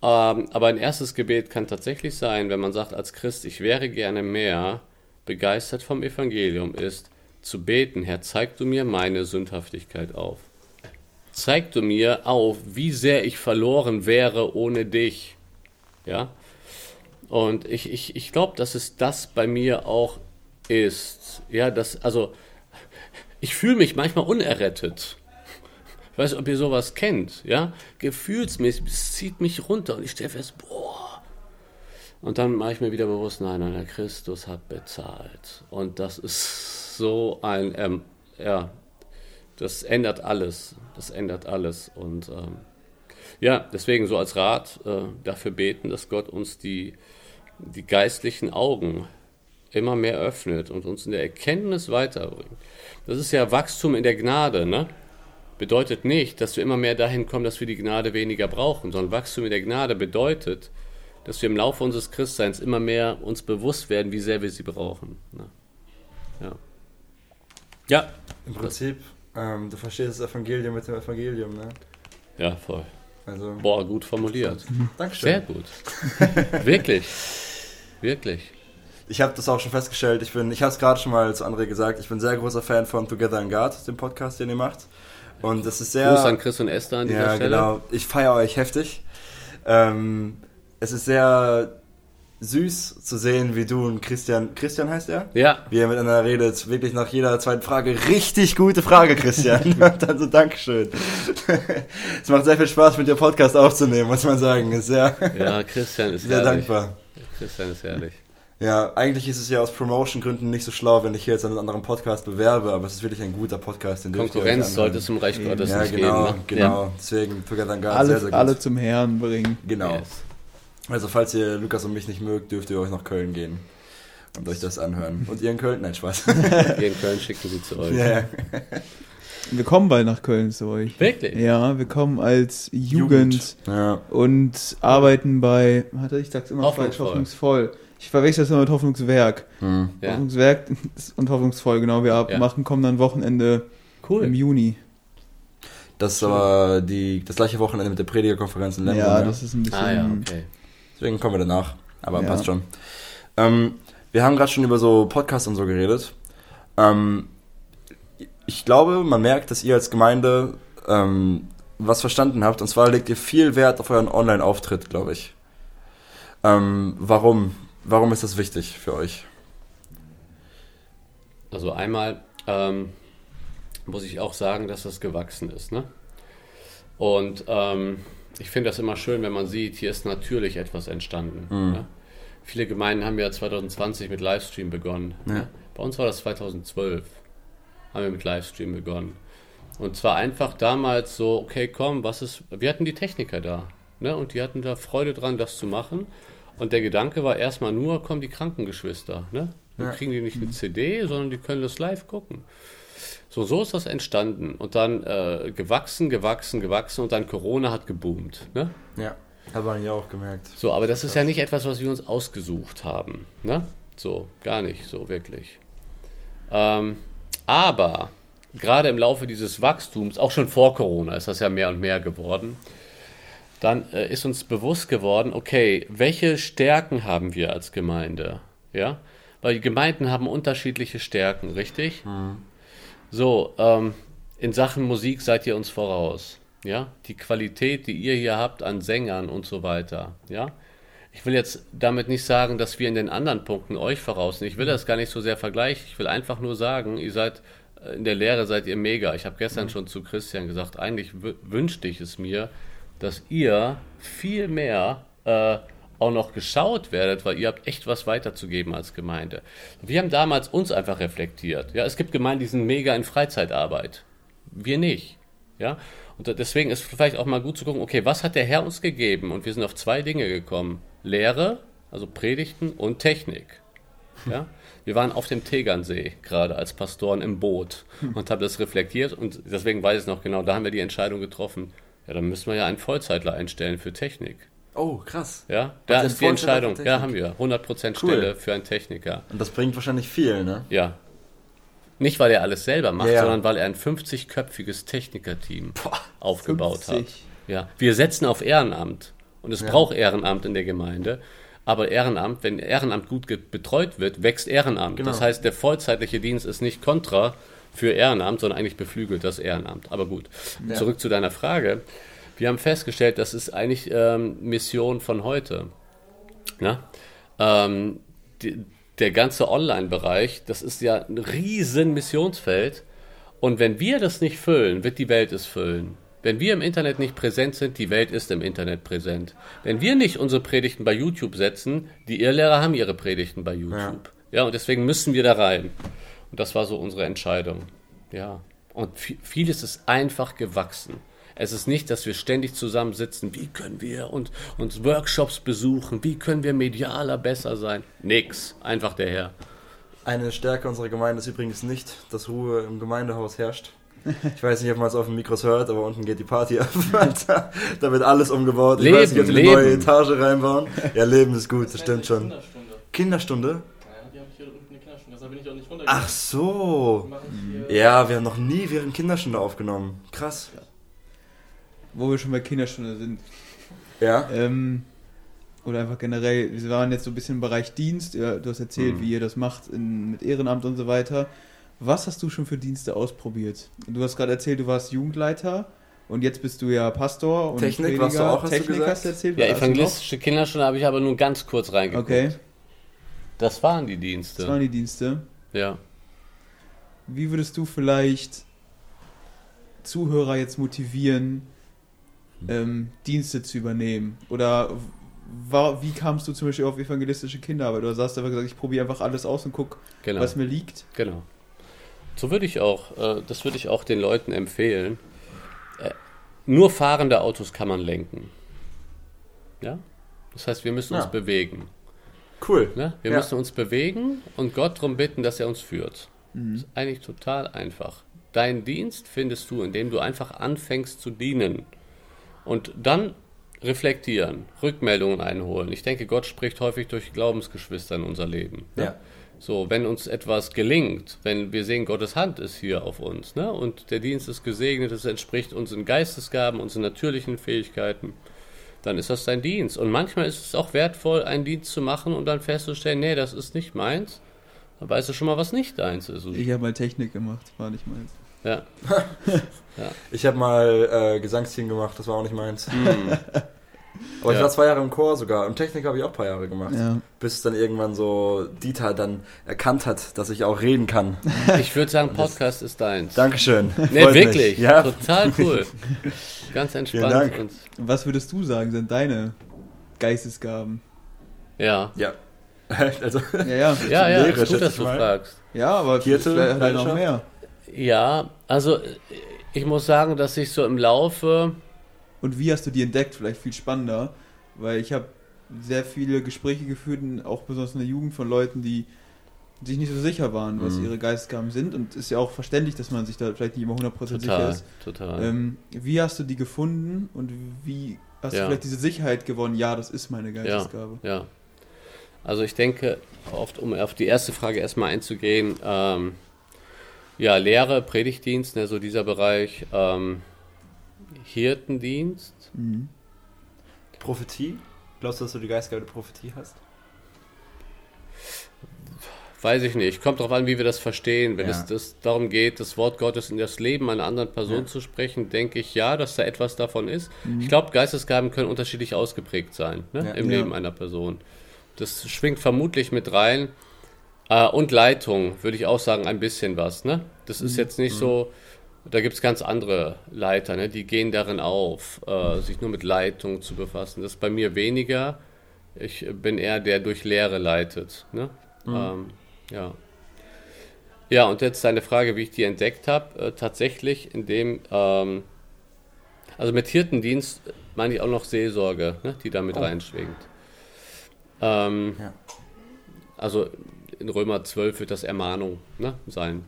Ähm, aber ein erstes Gebet kann tatsächlich sein, wenn man sagt als Christ, ich wäre gerne mehr begeistert vom Evangelium, ist zu beten, Herr, zeig du mir meine Sündhaftigkeit auf zeig du mir auf, wie sehr ich verloren wäre ohne dich. Ja? Und ich, ich, ich glaube, dass es das bei mir auch ist. Ja, das, also, ich fühle mich manchmal unerrettet. Ich weiß ob ihr sowas kennt, ja? Gefühlsmäßig, es zieht mich runter und ich stelle fest, boah. Und dann mache ich mir wieder bewusst, nein, nein, der Christus hat bezahlt. Und das ist so ein, ähm, ja, das ändert alles. Das ändert alles. Und ähm, ja, deswegen so als Rat äh, dafür beten, dass Gott uns die, die geistlichen Augen immer mehr öffnet und uns in der Erkenntnis weiterbringt. Das ist ja Wachstum in der Gnade, ne? Bedeutet nicht, dass wir immer mehr dahin kommen, dass wir die Gnade weniger brauchen, sondern Wachstum in der Gnade bedeutet, dass wir im Laufe unseres Christseins immer mehr uns bewusst werden, wie sehr wir sie brauchen. Ne? Ja. Ja. Im Prinzip ähm, du verstehst das Evangelium mit dem Evangelium, ne? Ja, voll. Also, Boah, gut formuliert. Dankeschön. Sehr gut. Wirklich. Wirklich. ich habe das auch schon festgestellt. Ich bin, ich habe es gerade schon mal zu André gesagt. Ich bin sehr großer Fan von Together in God, dem Podcast, den ihr macht. Und das ist sehr. Gruß an Chris und Esther an dieser ja, Stelle. genau. Ich feiere euch heftig. Ähm, es ist sehr süß zu sehen, wie du und Christian, Christian heißt er? Ja, Wie er miteinander redet. Wirklich nach jeder zweiten Frage. Richtig gute Frage, Christian. und dann so, Dankeschön. es macht sehr viel Spaß, mit dir Podcast aufzunehmen, muss man sagen. Ist sehr, ja, Christian ist sehr herrlich. dankbar. Christian ist herrlich. Ja, eigentlich ist es ja aus Promotion-Gründen nicht so schlau, wenn ich hier jetzt einen anderen Podcast bewerbe, aber es ist wirklich ein guter Podcast, den Konkurrenz sollte es im Reich Gottes Ja, nicht genau, geben. Ne? genau. Deswegen Together in God, alle, sehr, sehr gut. alle zum Herrn bringen. Genau. Ja. Yes. Also falls ihr Lukas und mich nicht mögt, dürft ihr euch nach Köln gehen und euch das anhören. Und ihr in Köln? Nein, Spaß. Wir in Köln schicken sie zu euch. ja. Wir kommen bald nach Köln zu euch. Wirklich? Ja, wir kommen als Jugend, ja. und arbeiten bei, warte, ich sag's immer falsch, Hoffnungsvoll. hoffnungsvoll. Ich verwechsel das immer mit Hoffnungswerk. Hm. Ja. Hoffnungswerk und hoffnungsvoll, genau. Wir ab- Ja. machen, kommen dann Wochenende im Cool. Juni. Das ist aber die, das gleiche Wochenende mit der Predigerkonferenz in Lemgo. ja, ne? das ist ein bisschen. Ah ja, okay. Deswegen kommen wir danach. Aber Ja. passt schon. Ähm, wir haben gerade schon über so Podcasts und so geredet. Ähm, ich glaube, man merkt, dass ihr als Gemeinde ähm, was verstanden habt. Und zwar legt ihr viel Wert auf euren Online-Auftritt, glaube ich. Ähm, warum? Warum ist das wichtig für euch? Also einmal ähm, muss ich auch sagen, dass das gewachsen ist. Ne? Und ähm, ich finde das immer schön, wenn man sieht, hier ist natürlich etwas entstanden. Ne? Viele Gemeinden haben ja 2020 mit Livestream begonnen. Ne? Bei uns war das 2012, haben wir mit Livestream begonnen. Und zwar einfach damals so, okay, komm, was ist, wir hatten die Techniker da. Ne? Und die hatten da Freude dran, das zu machen. Und der Gedanke war erstmal nur, kommen die Krankengeschwister. Ne? Dann Ja. kriegen die nicht eine CD, sondern die können das live gucken. So, so ist das entstanden. Und dann äh, gewachsen, gewachsen, gewachsen und dann Corona hat geboomt. Ne? Ja, hat man ja auch gemerkt. So, aber das ist ja nicht etwas, was wir uns ausgesucht haben. Ne? So, gar nicht, so wirklich. Ähm, aber gerade im Laufe dieses Wachstums, auch schon vor Corona, ist das ja mehr und mehr geworden, dann äh, ist uns bewusst geworden, okay, welche Stärken haben wir als Gemeinde? Ja, weil die Gemeinden haben unterschiedliche Stärken, richtig? So, ähm, in Sachen Musik seid ihr uns voraus. Ja, die Qualität, die ihr hier habt an Sängern und so weiter. Ja, ich will jetzt damit nicht sagen, dass wir in den anderen Punkten euch voraus sind. Ich will das gar nicht so sehr vergleichen. Ich will einfach nur sagen, ihr seid äh, in der Lehre seid ihr mega. Ich habe gestern schon zu Christian gesagt, eigentlich wü- wünschte ich es mir, dass ihr viel mehr äh, auch noch geschaut werdet, weil ihr habt echt was weiterzugeben als Gemeinde. Wir haben damals uns einfach reflektiert. Ja, es gibt Gemeinden, die sind mega in Freizeitarbeit. Wir nicht. Ja, und deswegen ist vielleicht auch mal gut zu gucken, okay, was hat der Herr uns gegeben? Und wir sind auf zwei Dinge gekommen. Lehre, also Predigten und Technik. Ja? Wir waren auf dem Tegernsee gerade als Pastoren im Boot und haben das reflektiert und deswegen weiß ich es noch genau, da haben wir die Entscheidung getroffen, ja, dann müssen wir ja einen Vollzeitler einstellen für Technik. Oh, krass. Ja, da Also ist die Entscheidung. Ja, haben wir. 100% Cool. Stelle für einen Techniker. Und das bringt wahrscheinlich viel, ne? Ja. Nicht, weil er alles selber macht, Ja, ja. sondern weil er ein 50-köpfiges Technikerteam aufgebaut 50. hat. Ja. Wir setzen auf Ehrenamt. Und es braucht Ehrenamt in der Gemeinde. Aber Ehrenamt, wenn Ehrenamt gut betreut wird, wächst Ehrenamt. Genau. Das heißt, der vollzeitliche Dienst ist nicht kontra für Ehrenamt, sondern eigentlich beflügelt das Ehrenamt. Aber gut, Ja. zurück zu deiner Frage. Wir haben festgestellt, das ist eigentlich ähm, Mission von heute. Ja? Ähm, die, der ganze Online-Bereich, das ist ja ein riesen Missionsfeld. Und wenn wir das nicht füllen, wird die Welt es füllen. Wenn wir im Internet nicht präsent sind, die Welt ist im Internet präsent. Wenn wir nicht unsere Predigten bei YouTube setzen, die Irrlehrer haben ihre Predigten bei YouTube. Ja, und deswegen müssen wir da rein. Und das war so unsere Entscheidung. Ja. Und vi- vieles ist einfach gewachsen. Es ist nicht, dass wir ständig zusammensitzen, wie können wir und uns Workshops besuchen, wie können wir medialer besser sein. Nix, einfach der Herr. Eine Stärke unserer Gemeinde ist übrigens nicht, dass Ruhe im Gemeindehaus herrscht. Ich weiß nicht, ob man es auf den Mikros hört, aber unten geht die Party ab. da, da wird alles umgebaut. Ich Leben, weiß nicht, ob die eine neue Etage reinbauen. Ja, Leben ist gut, das stimmt schon. Kinderstunde. Kinderstunde? Ja, die habe ich hier unten eine Kinderstunde, deshalb bin ich auch nicht runtergegangen. Ach so. Ich Ja, wir haben noch nie während Kinderstunde aufgenommen. Krass. Wo wir schon bei Kinderstunde sind. Ja? Ähm, oder einfach generell, wir waren jetzt so ein bisschen im Bereich Dienst, ja, du hast erzählt, Mhm. wie ihr das macht in, mit Ehrenamt und so weiter. Was hast du schon für Dienste ausprobiert? Du hast gerade erzählt, du warst Jugendleiter und jetzt bist du ja Pastor und Technik warst du auch, hast du Technik gesagt? hast du erzählt. Ja, du evangelistische Kinderstunde habe ich aber nur ganz kurz reingeguckt. Okay, Das waren die Dienste. das waren die Dienste. ja. Wie würdest du vielleicht Zuhörer jetzt motivieren, ähm, Dienste zu übernehmen? Oder wa- wie kamst du zum Beispiel auf evangelistische Kinderarbeit? Oder hast du einfach gesagt, ich probiere einfach alles aus und guck, Genau. was mir liegt? Genau. So würde ich auch, äh, das würde ich auch den Leuten empfehlen. Äh, nur fahrende Autos kann man lenken. Ja? Das heißt, wir müssen uns Ja. bewegen. Cool. Ne? Wir Ja. müssen uns bewegen und Gott darum bitten, dass er uns führt. Das ist eigentlich total einfach. Deinen Dienst findest du, indem du einfach anfängst zu dienen. Und dann reflektieren, Rückmeldungen einholen. Ich denke, Gott spricht häufig durch Glaubensgeschwister in unser Leben. ne? Ja. So, wenn uns etwas gelingt, wenn wir sehen, Gottes Hand ist hier auf uns, ne? und der Dienst ist gesegnet, es entspricht unseren Geistesgaben, unseren natürlichen Fähigkeiten, dann ist das dein Dienst. Und manchmal ist es auch wertvoll, einen Dienst zu machen und dann festzustellen, nee, das ist nicht meins. Dann weißt du schon mal, was nicht deins ist. Ich habe mal Technik gemacht, war nicht meins. ja. Ich habe mal äh, Gesangsteam gemacht, das war auch nicht meins. Hm. Aber ich Ja. war zwei Jahre im Chor sogar und Technik habe ich auch ein paar Jahre gemacht. Ja. Bis dann irgendwann so Dieter dann erkannt hat, dass ich auch reden kann. Ich würde sagen, Podcast ist deins. Dankeschön. Nee, Freut wirklich. Ja, Total cool. Ganz entspannt. Dank. Und, Was würdest du sagen, sind deine Geistesgaben? ja. ja. Also, Ja, ja. Ja, ja, Lehre, ist gut, dass ich du mal. fragst. Ja, aber Vierte vielleicht halt noch mehr. Ja, also ich muss sagen, dass ich so im Laufe, Und wie hast du die entdeckt? Vielleicht viel spannender, weil ich habe sehr viele Gespräche geführt, auch besonders in der Jugend von Leuten, die sich nicht so sicher waren, was Mhm. ihre Geistesgaben sind. Und ist ja auch verständlich, dass man sich da vielleicht nicht immer 100% sicher ist. total. Ähm, wie hast du die gefunden und wie hast Ja. du vielleicht diese Sicherheit gewonnen? Ja, das ist meine Geistesgabe. Ja. Also ich denke, oft, um auf die erste Frage erstmal einzugehen, ähm, ja, Lehre, Predigtdienst, ne, so dieser Bereich, ähm, Hirtendienst, Mhm. Prophetie? Glaubst du, dass du die Geistgabe der Prophetie hast? weiß ich nicht. Kommt darauf an, wie wir das verstehen. Wenn Ja. es das darum geht, das Wort Gottes in das Leben einer anderen Person Ja. zu sprechen, denke ich ja, dass da etwas davon ist. Mhm. Ich glaube, Geistesgaben können unterschiedlich ausgeprägt sein ne, Ja. im Ja. Leben einer Person. Das schwingt vermutlich mit rein. Äh, und Leitung, würde ich auch sagen, ein bisschen was. Ne? Das ist jetzt nicht so, da gibt es ganz andere Leiter, ne? die gehen darin auf, äh, sich nur mit Leitung zu befassen. Das ist bei mir weniger. Ich bin eher der durch Lehre leitet. Ne? Ähm, ja. Ja, und jetzt deine Frage, wie ich die entdeckt habe. Äh, tatsächlich, indem, ähm, also mit Hirtendienst meine ich auch noch Seelsorge, ne, die da mit Oh. reinschwingt. Ähm, Ja. Also in Römer 12 wird das Ermahnung ne, sein.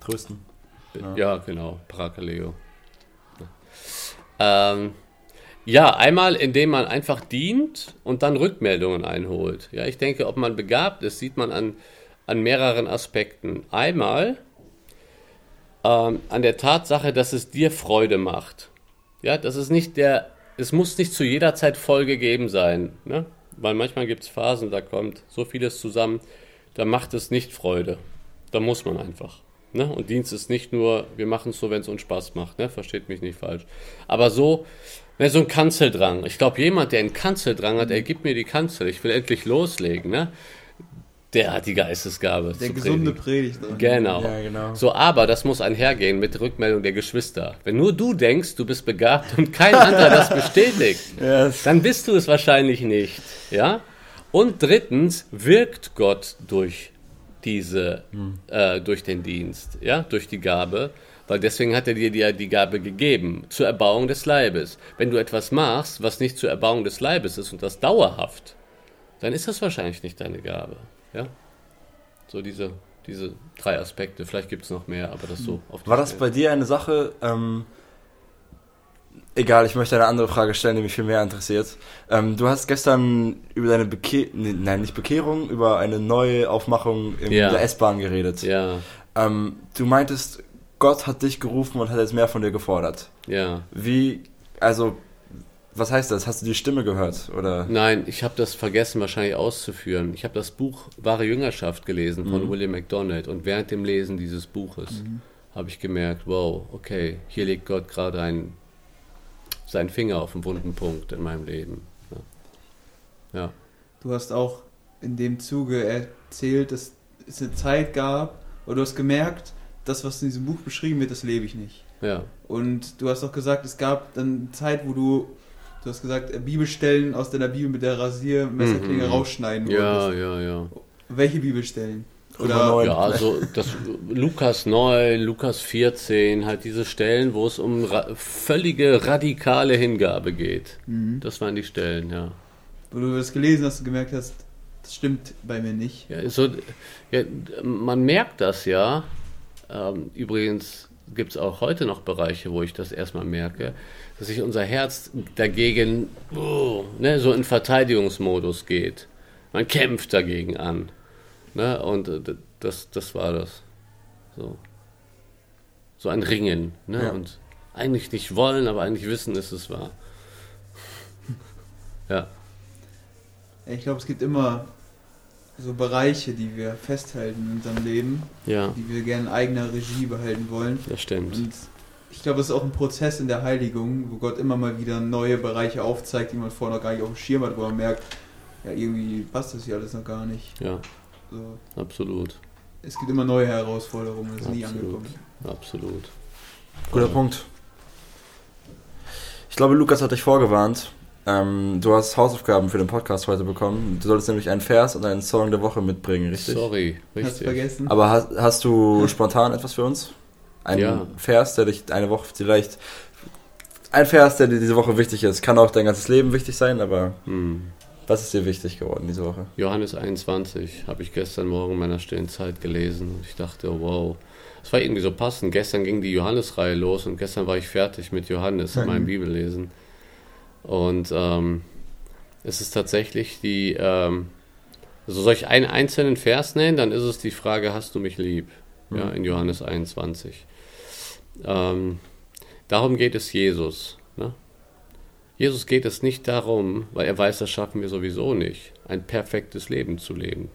Trösten. Ja, Ja. genau, Parakaleo. Ähm, ja, einmal indem man einfach dient und dann Rückmeldungen einholt. Ja, ich denke, ob man begabt ist, sieht man an, an mehreren Aspekten. Einmal ähm, an der Tatsache, dass es dir Freude macht. Ja, das ist nicht der, es muss nicht zu jeder Zeit voll gegeben sein. Ne? Weil manchmal gibt es Phasen, da kommt so vieles zusammen, da macht es nicht Freude. Da muss man einfach. Ne? Und Dienst ist nicht nur, wir machen es so, wenn es uns Spaß macht. Ne? Versteht mich nicht falsch. Aber so, ne, so ein Kanzeldrang. Ich glaube, jemand, der einen Kanzeldrang hat, er gibt mir die Kanzel, ich will endlich loslegen. Ne? Der hat die Geistesgabe. Der zu gesunde predigen. Predigt. dran. Genau. Ja, genau. So, aber das muss einhergehen mit Rückmeldung der Geschwister. Wenn nur du denkst, du bist begabt und kein anderer das bestätigt, das- dann bist du es wahrscheinlich nicht. Ja? Und drittens wirkt Gott durch diese, äh, durch den Dienst, ja, durch die Gabe, weil deswegen hat er dir die, die Gabe gegeben, zur Erbauung des Leibes. Wenn du etwas machst, was nicht zur Erbauung des Leibes ist und das dauerhaft, dann ist das wahrscheinlich nicht deine Gabe. Ja? So diese, diese drei Aspekte. Vielleicht gibt es noch mehr, aber das so auf die War das bei dir eine Sache, ähm, egal, ich möchte eine andere Frage stellen, die mich viel mehr interessiert. Ähm, du hast gestern über deine Beke nee, nein, nicht Bekehrung, über eine neue Aufmachung in Ja. der S-Bahn geredet. Ja, Ähm, du meintest, Gott hat dich gerufen und hat jetzt mehr von dir gefordert. ja. Wie, also, was heißt das? Hast du die Stimme gehört? Oder? Nein, ich habe das vergessen wahrscheinlich auszuführen. Ich habe das Buch Wahre Jüngerschaft gelesen von William MacDonald und während dem Lesen dieses Buches habe ich gemerkt, wow, okay, hier legt Gott gerade einen, seinen Finger auf einen wunden Punkt in meinem Leben. Ja. ja. Du hast auch in dem Zuge erzählt, dass es eine Zeit gab, wo du hast gemerkt, das, was in diesem Buch beschrieben wird, das lebe ich nicht. Ja. Und du hast auch gesagt, es gab dann eine Zeit, wo du, du hast gesagt, Bibelstellen aus deiner Bibel mit der Rasiermesserklinge Mhm. rausschneiden Ja, wolltest. ja, ja. Welche Bibelstellen? Oder. Ja, also das Lukas 9, Lukas 14, halt diese Stellen, wo es um ra völlige radikale Hingabe geht. Mhm. Das waren die Stellen, ja. wo du das gelesen hast und gemerkt hast, das stimmt bei mir nicht. Ja, so, ja man merkt das ja. Ähm, übrigens gibt es auch heute noch Bereiche, wo ich das erstmal merke, dass sich unser Herz dagegen oh, ne, so in Verteidigungsmodus geht. Man kämpft dagegen an. Ne? Und äh, das, das war das. So, so ein Ringen. Ne? Ja. Und eigentlich nicht wollen, aber eigentlich wissen, ist es wahr. Ja, Ich glaube, es gibt immer so Bereiche, die wir festhalten in unserem Leben, ja, die wir gerne in eigener Regie behalten wollen. das stimmt. Und ich glaube, es ist auch ein Prozess in der Heiligung, wo Gott immer mal wieder neue Bereiche aufzeigt, die man vorher noch gar nicht auf dem Schirm hat, wo man merkt, ja, irgendwie passt das hier alles noch gar nicht. Ja, So, absolut. es gibt immer neue Herausforderungen, es ist nie angekommen. Absolut. Guter Punkt. Ich glaube, Lukas hat dich vorgewarnt. Ähm, du hast Hausaufgaben für den Podcast heute bekommen. Du solltest nämlich einen Vers und einen Song der Woche mitbringen, richtig? Sorry, Hast du richtig. vergessen? Aber hast, hast du spontan etwas für uns? Einen Ja. Vers, der dich eine Woche vielleicht. Ein Vers, der dir diese Woche wichtig ist. Kann auch dein ganzes Leben wichtig sein, aber Hm. Was ist dir wichtig geworden diese Woche? Johannes 21 habe ich gestern Morgen in meiner stillen Zeit gelesen und ich dachte, wow, es war irgendwie so passend. Gestern ging die Johannesreihe los und gestern war ich fertig mit Johannes in meinem Bibellesen. Und ähm, es ist tatsächlich die, ähm, also soll ich einen einzelnen Vers nennen, dann ist es die Frage, hast du mich lieb? Ja, in Johannes 21. Ähm, darum geht es Jesus. Ne? Jesus geht es nicht darum, weil er weiß, das schaffen wir sowieso nicht, ein perfektes Leben zu leben.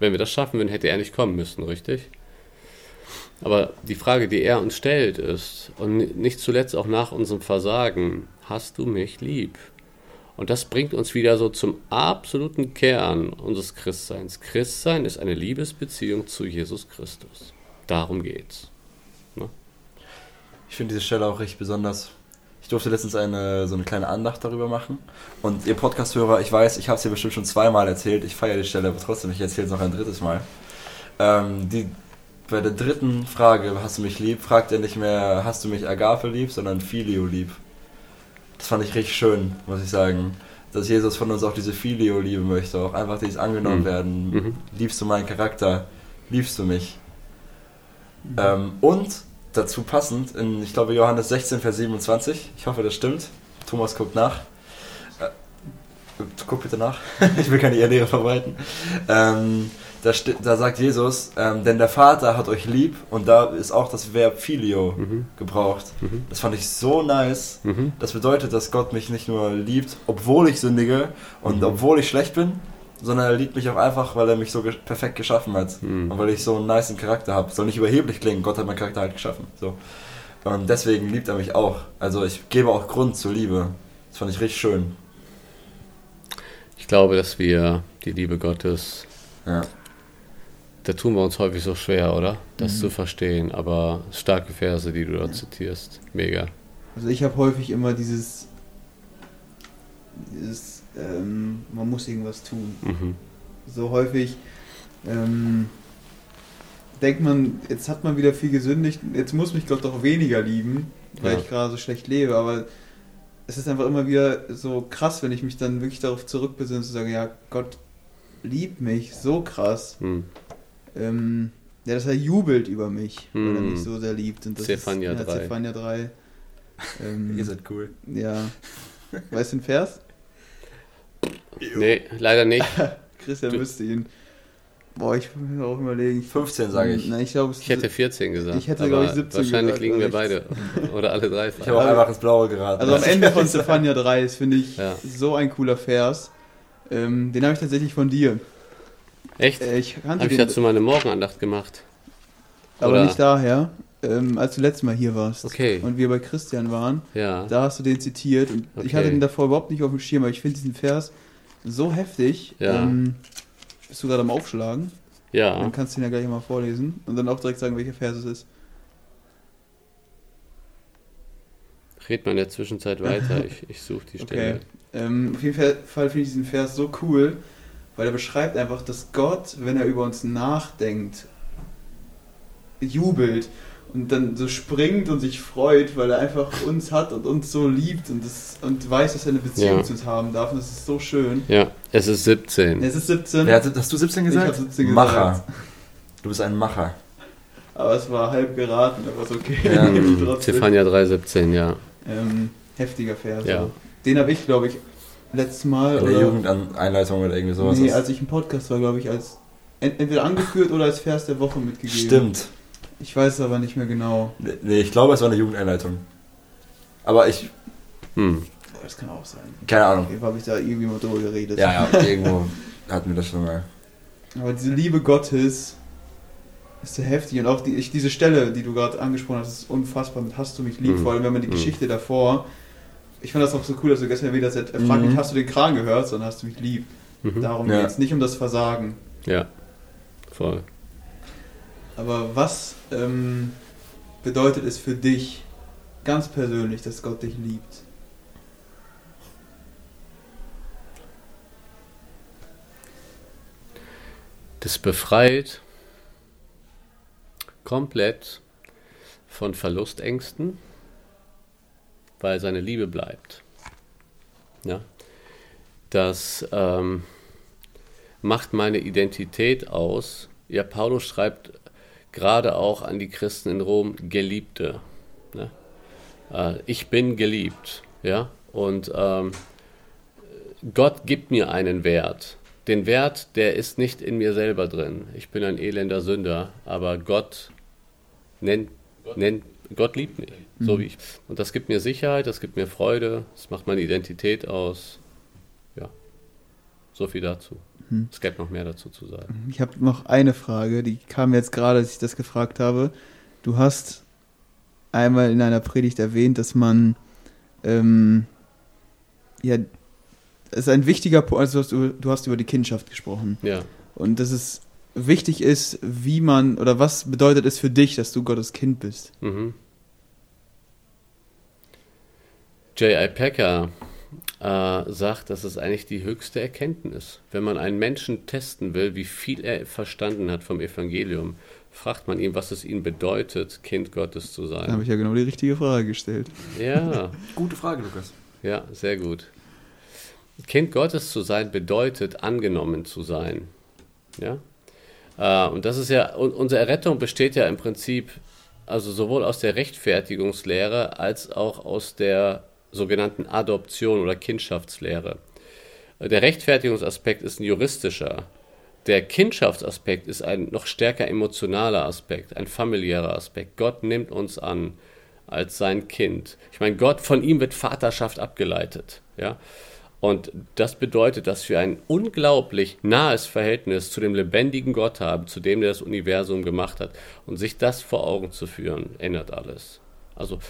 Wenn wir das schaffen würden, hätte er nicht kommen müssen, richtig? Aber die Frage, die er uns stellt, ist, und nicht zuletzt auch nach unserem Versagen, hast du mich lieb? Und das bringt uns wieder so zum absoluten Kern unseres Christseins. Christsein ist eine Liebesbeziehung zu Jesus Christus. Darum geht's. Ich finde diese Stelle auch richtig besonders. Ich durfte letztens eine, so eine kleine Andacht darüber machen. Und ihr Podcast-Hörer, ich weiß, ich habe es hier bestimmt schon zweimal erzählt. Ich feiere die Stelle, aber trotzdem, ich erzähle es noch ein drittes Mal. Ähm, die, bei der dritten Frage, hast du mich lieb, fragt er nicht mehr, hast du mich Agape lieb, sondern Filio lieb. Das fand ich richtig schön, muss ich sagen. Dass Jesus von uns auch diese Filio-Liebe möchte, auch einfach dieses angenommen Mhm. werden. Mhm. Liebst du meinen Charakter? Liebst du mich? Ähm, und dazu passend, in, ich glaube, Johannes 16, Vers 27, ich hoffe, das stimmt. Thomas guckt nach. Äh, guck bitte nach, ich will keine Irrlehre verbreiten. Ähm, da, da sagt Jesus, ähm, denn der Vater hat euch lieb und da ist auch das Verb Filio Mhm. gebraucht. Mhm. Das fand ich so nice. Mhm. Das bedeutet, dass Gott mich nicht nur liebt, obwohl ich sündige und Mhm. obwohl ich schlecht bin, sondern er liebt mich auch einfach, weil er mich so ge perfekt geschaffen hat. Mhm. Und weil ich so einen niceen Charakter habe. Soll nicht überheblich klingen, Gott hat meinen Charakter halt geschaffen. So. Und deswegen liebt er mich auch. Also ich gebe auch Grund zur Liebe. Das fand ich richtig schön. Ich glaube, dass wir die Liebe Gottes, Ja. da tun wir uns häufig so schwer, oder? Das Mhm. zu verstehen. Aber starke Verse, die du da zitierst. Mega. Also ich habe häufig immer dieses, dieses ähm, man muss irgendwas tun. Mhm. So häufig ähm, denkt man, jetzt hat man wieder viel gesündigt, jetzt muss mich Gott doch weniger lieben, weil Ja. ich gerade so schlecht lebe, aber es ist einfach immer wieder so krass, wenn ich mich dann wirklich darauf zurückbesinne zu sagen, ja, Gott liebt mich so krass. Mhm. Ähm, ja, dass er jubelt über mich, weil er Mhm. mich so sehr liebt. Und das Zephania ist, ja, 3. Zephania 3. Ähm, Ihr seid cool. ja. Weißt du den Vers? Nee, leider nicht. Christian Du- müsste ihn. Boah, ich will mir auch überlegen. 15 sage ich. Na, ich glaube, es Ich hätte 14 gesagt. Ich hätte, aber glaub ich, 17 Wahrscheinlich gesagt, liegen wir beide. Oder alle drei. Ich habe auch einfach ins Blaue geraten. Also am Ende von Stefania 3 ist, finde ich, Ja. so ein cooler Vers. Ähm, den habe ich tatsächlich von dir. Echt? Äh, ich kannte Habe ich dazu meine Morgenandacht gemacht. aber oder? nicht daher, ähm, als du letztes Mal hier warst. Okay. Und wir bei Christian waren, Ja. da hast du den zitiert. Und ich Okay. hatte den davor überhaupt nicht auf dem Schirm, aber ich finde diesen Vers so heftig. Ja. Ähm, bist du gerade am Aufschlagen? Ja. Dann kannst du ihn ja gleich mal vorlesen und dann auch direkt sagen, welcher Vers es ist. Red mal in der Zwischenzeit weiter. Ich, ich suche die Stelle. Okay. Ähm, auf jeden Fall finde ich diesen Vers so cool, weil er beschreibt einfach, dass Gott, wenn er über uns nachdenkt, jubelt und dann so springt und sich freut, weil er einfach uns hat und uns so liebt und, das, und weiß, dass er eine Beziehung Ja. zu uns haben darf. Und das ist so schön. Ja, es ist 17. Es ist 17, Wer hat, hast du 17 gesagt? Ich hab 17 gesagt. Macher. Du bist ein Macher. aber es war halb geraten, aber ist okay. Ja. Stefania 3,17, ja. Ähm, heftiger Vers. Ja. Den habe ich, glaube ich, letztes Mal In der Jugendeinleitung oder irgendwie sowas. nee, als ich im Podcast war, glaube ich, als ent entweder angeführt oder als Vers der Woche mitgegeben. Stimmt. Ich weiß es aber nicht mehr genau. Nee, ich glaube, es war eine Jugendeinleitung. Aber ich, Hm. Das kann auch sein. keine Ahnung. Auf Fall habe ich da irgendwie mal drüber geredet. Ja, ja, irgendwo hatten wir das schon mal. Aber diese Liebe Gottes ist so heftig. Und auch die, ich, diese Stelle, die du gerade angesprochen hast, ist unfassbar mit Hast du mich lieb. Mhm. Vor allem, wenn man die Mhm. Geschichte davor. Ich fand das auch so cool, dass du gestern erwähnt hast, er fragt Mhm. nicht, hast du den Kran gehört, sondern hast du mich lieb. Mhm. Darum Ja. geht es nicht um das Versagen. Ja, voll. Aber was ähm, bedeutet es für dich ganz persönlich, dass Gott dich liebt? Das befreit komplett von Verlustängsten, weil seine Liebe bleibt. Ja? Das ähm, macht meine Identität aus. Ja, Paulus schreibt gerade auch an die Christen in Rom Geliebte. Ne? Äh, ich bin geliebt. Ja? Und ähm, Gott gibt mir einen Wert. Den Wert, der ist nicht in mir selber drin. Ich bin ein elender Sünder, aber Gott nennt, nennt Gott liebt mich, so wie ich. Und das gibt mir Sicherheit, das gibt mir Freude, das macht meine Identität aus. Ja, so viel dazu. Mhm. Es gäbe noch mehr dazu zu sagen. Ich habe noch eine Frage, die kam jetzt gerade, als ich das gefragt habe. Du hast einmal in einer Predigt erwähnt, dass man ähm, ja, es ist ein wichtiger Punkt, also du hast, über, du hast über die Kindschaft gesprochen Ja, und dass es wichtig ist, wie man oder was bedeutet es für dich, dass du Gottes Kind bist? mhm. J.I. Packer äh, sagt, das ist eigentlich die höchste Erkenntnis. Wenn man einen Menschen testen will, wie viel er verstanden hat vom Evangelium, fragt man ihn, was es ihm bedeutet, Kind Gottes zu Da habe sein. ich ja genau die richtige Frage gestellt. Ja, Gute Frage, Lukas. ja, sehr gut. Kind Gottes zu sein bedeutet, angenommen zu sein. Ja? Äh, und das ist ja, und unsere Errettung besteht ja im Prinzip, also sowohl aus der Rechtfertigungslehre als auch aus der sogenannten Adoption oder Kindschaftslehre. Äh, Der Rechtfertigungsaspekt ist ein juristischer. Der Kindschaftsaspekt ist ein noch stärker emotionaler Aspekt, ein familiärer Aspekt. Gott nimmt uns an als sein Kind. Ich meine, Gott, von ihm wird Vaterschaft abgeleitet. Ja? Und das bedeutet, dass wir ein unglaublich nahes Verhältnis zu dem lebendigen Gott haben, zu dem, der das Universum gemacht hat. Und sich das vor Augen zu führen, ändert alles. Also,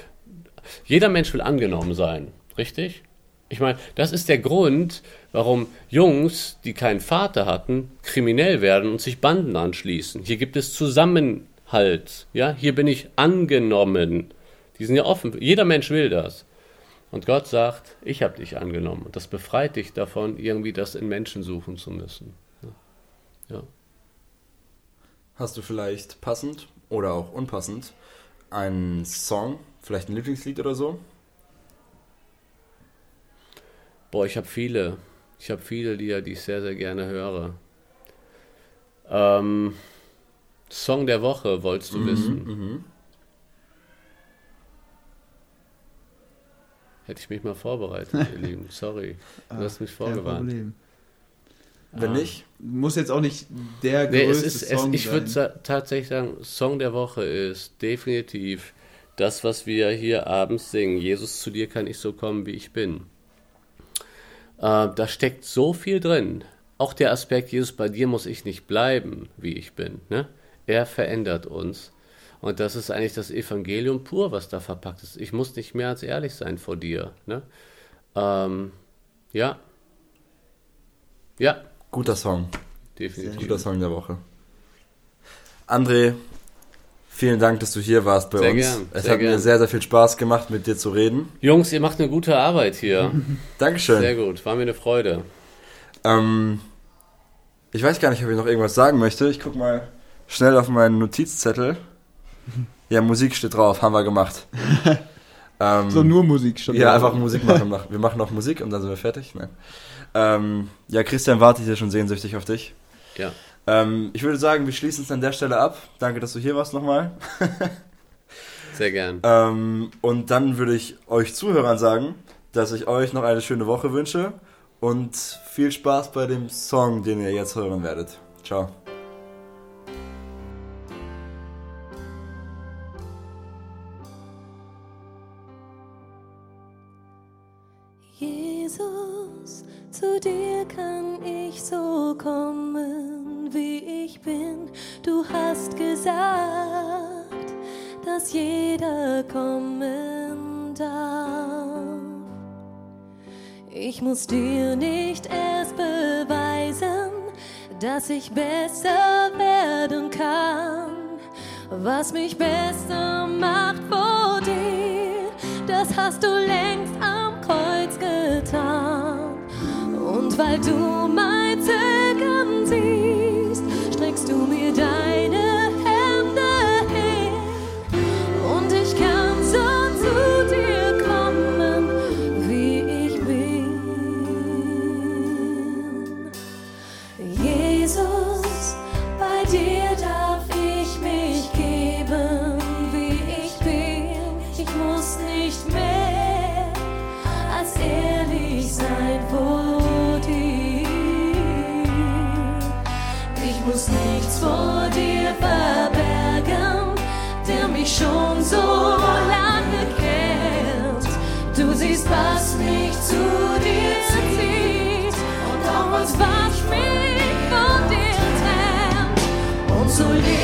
jeder Mensch will angenommen sein, richtig? Ich meine, das ist der Grund, warum Jungs, die keinen Vater hatten, kriminell werden und sich Banden anschließen. Hier gibt es Zusammenhalt. Ja, hier bin ich angenommen. Die sind ja offen. Jeder Mensch will das. Und Gott sagt, ich habe dich angenommen. Und das befreit dich davon, irgendwie das in Menschen suchen zu müssen. Ja. Hast du vielleicht passend oder auch unpassend einen Song, vielleicht ein Lieblingslied oder so? Boah, ich habe viele. Ich habe viele Lieder, die ich sehr, sehr gerne höre. Ähm, Song der Woche, wolltest du wissen? Mhm. Hätte ich mich mal vorbereitet, ihr Lieben. Sorry. Du hast mich Kein vorgewarnt. Problem. Wenn nicht, Muss jetzt auch nicht der Nee, es größte ist, es, Song ich würde sein. sa tatsächlich sagen, Song der Woche ist definitiv das, was wir hier abends singen. Jesus, zu dir kann ich so kommen, wie ich bin. Äh, da steckt so viel drin. Auch der Aspekt, Jesus, bei dir muss ich nicht bleiben, wie ich bin. Ne? Er verändert uns. Und das ist eigentlich das Evangelium pur, was da verpackt ist. Ich muss nicht mehr als ehrlich sein vor dir. Ne? Ähm, ja. Ja, guter Song. definitiv. Guter Song der Woche. André, vielen Dank, dass du hier warst bei Sehr uns. gern, es sehr hat mir gern. sehr, sehr viel Spaß gemacht, mit dir zu reden. Jungs, ihr macht eine gute Arbeit hier. Dankeschön. Sehr gut, war mir eine Freude. Ähm, ich weiß gar nicht, ob ich noch irgendwas sagen möchte. Ich guck mal schnell auf meinen Notizzettel. Ja, Musik steht drauf, haben wir gemacht. ähm, So nur Musik schon. ja, einfach Musik machen. Mach- Wir machen noch Musik und dann sind wir fertig. Nein. Ähm, ja, Christian wartet hier schon sehnsüchtig auf dich. Ja, Ähm, ich würde sagen, wir schließen es an der Stelle ab. Danke, dass du hier warst nochmal. sehr gern. Ähm, und dann würde ich euch Zuhörern sagen, dass ich euch noch eine schöne Woche wünsche und viel Spaß bei dem Song, den ihr jetzt hören werdet. Ciao. Jesus, zu dir kann ich so kommen, wie ich bin. Du hast gesagt, dass jeder kommen darf. Ich muss dir nicht erst beweisen, dass ich besser werden kann. Was mich besser macht vor dir, das hast du längst am Kreuz getan. Und weil du mein Zögern siehst, streckst du mir deine Und so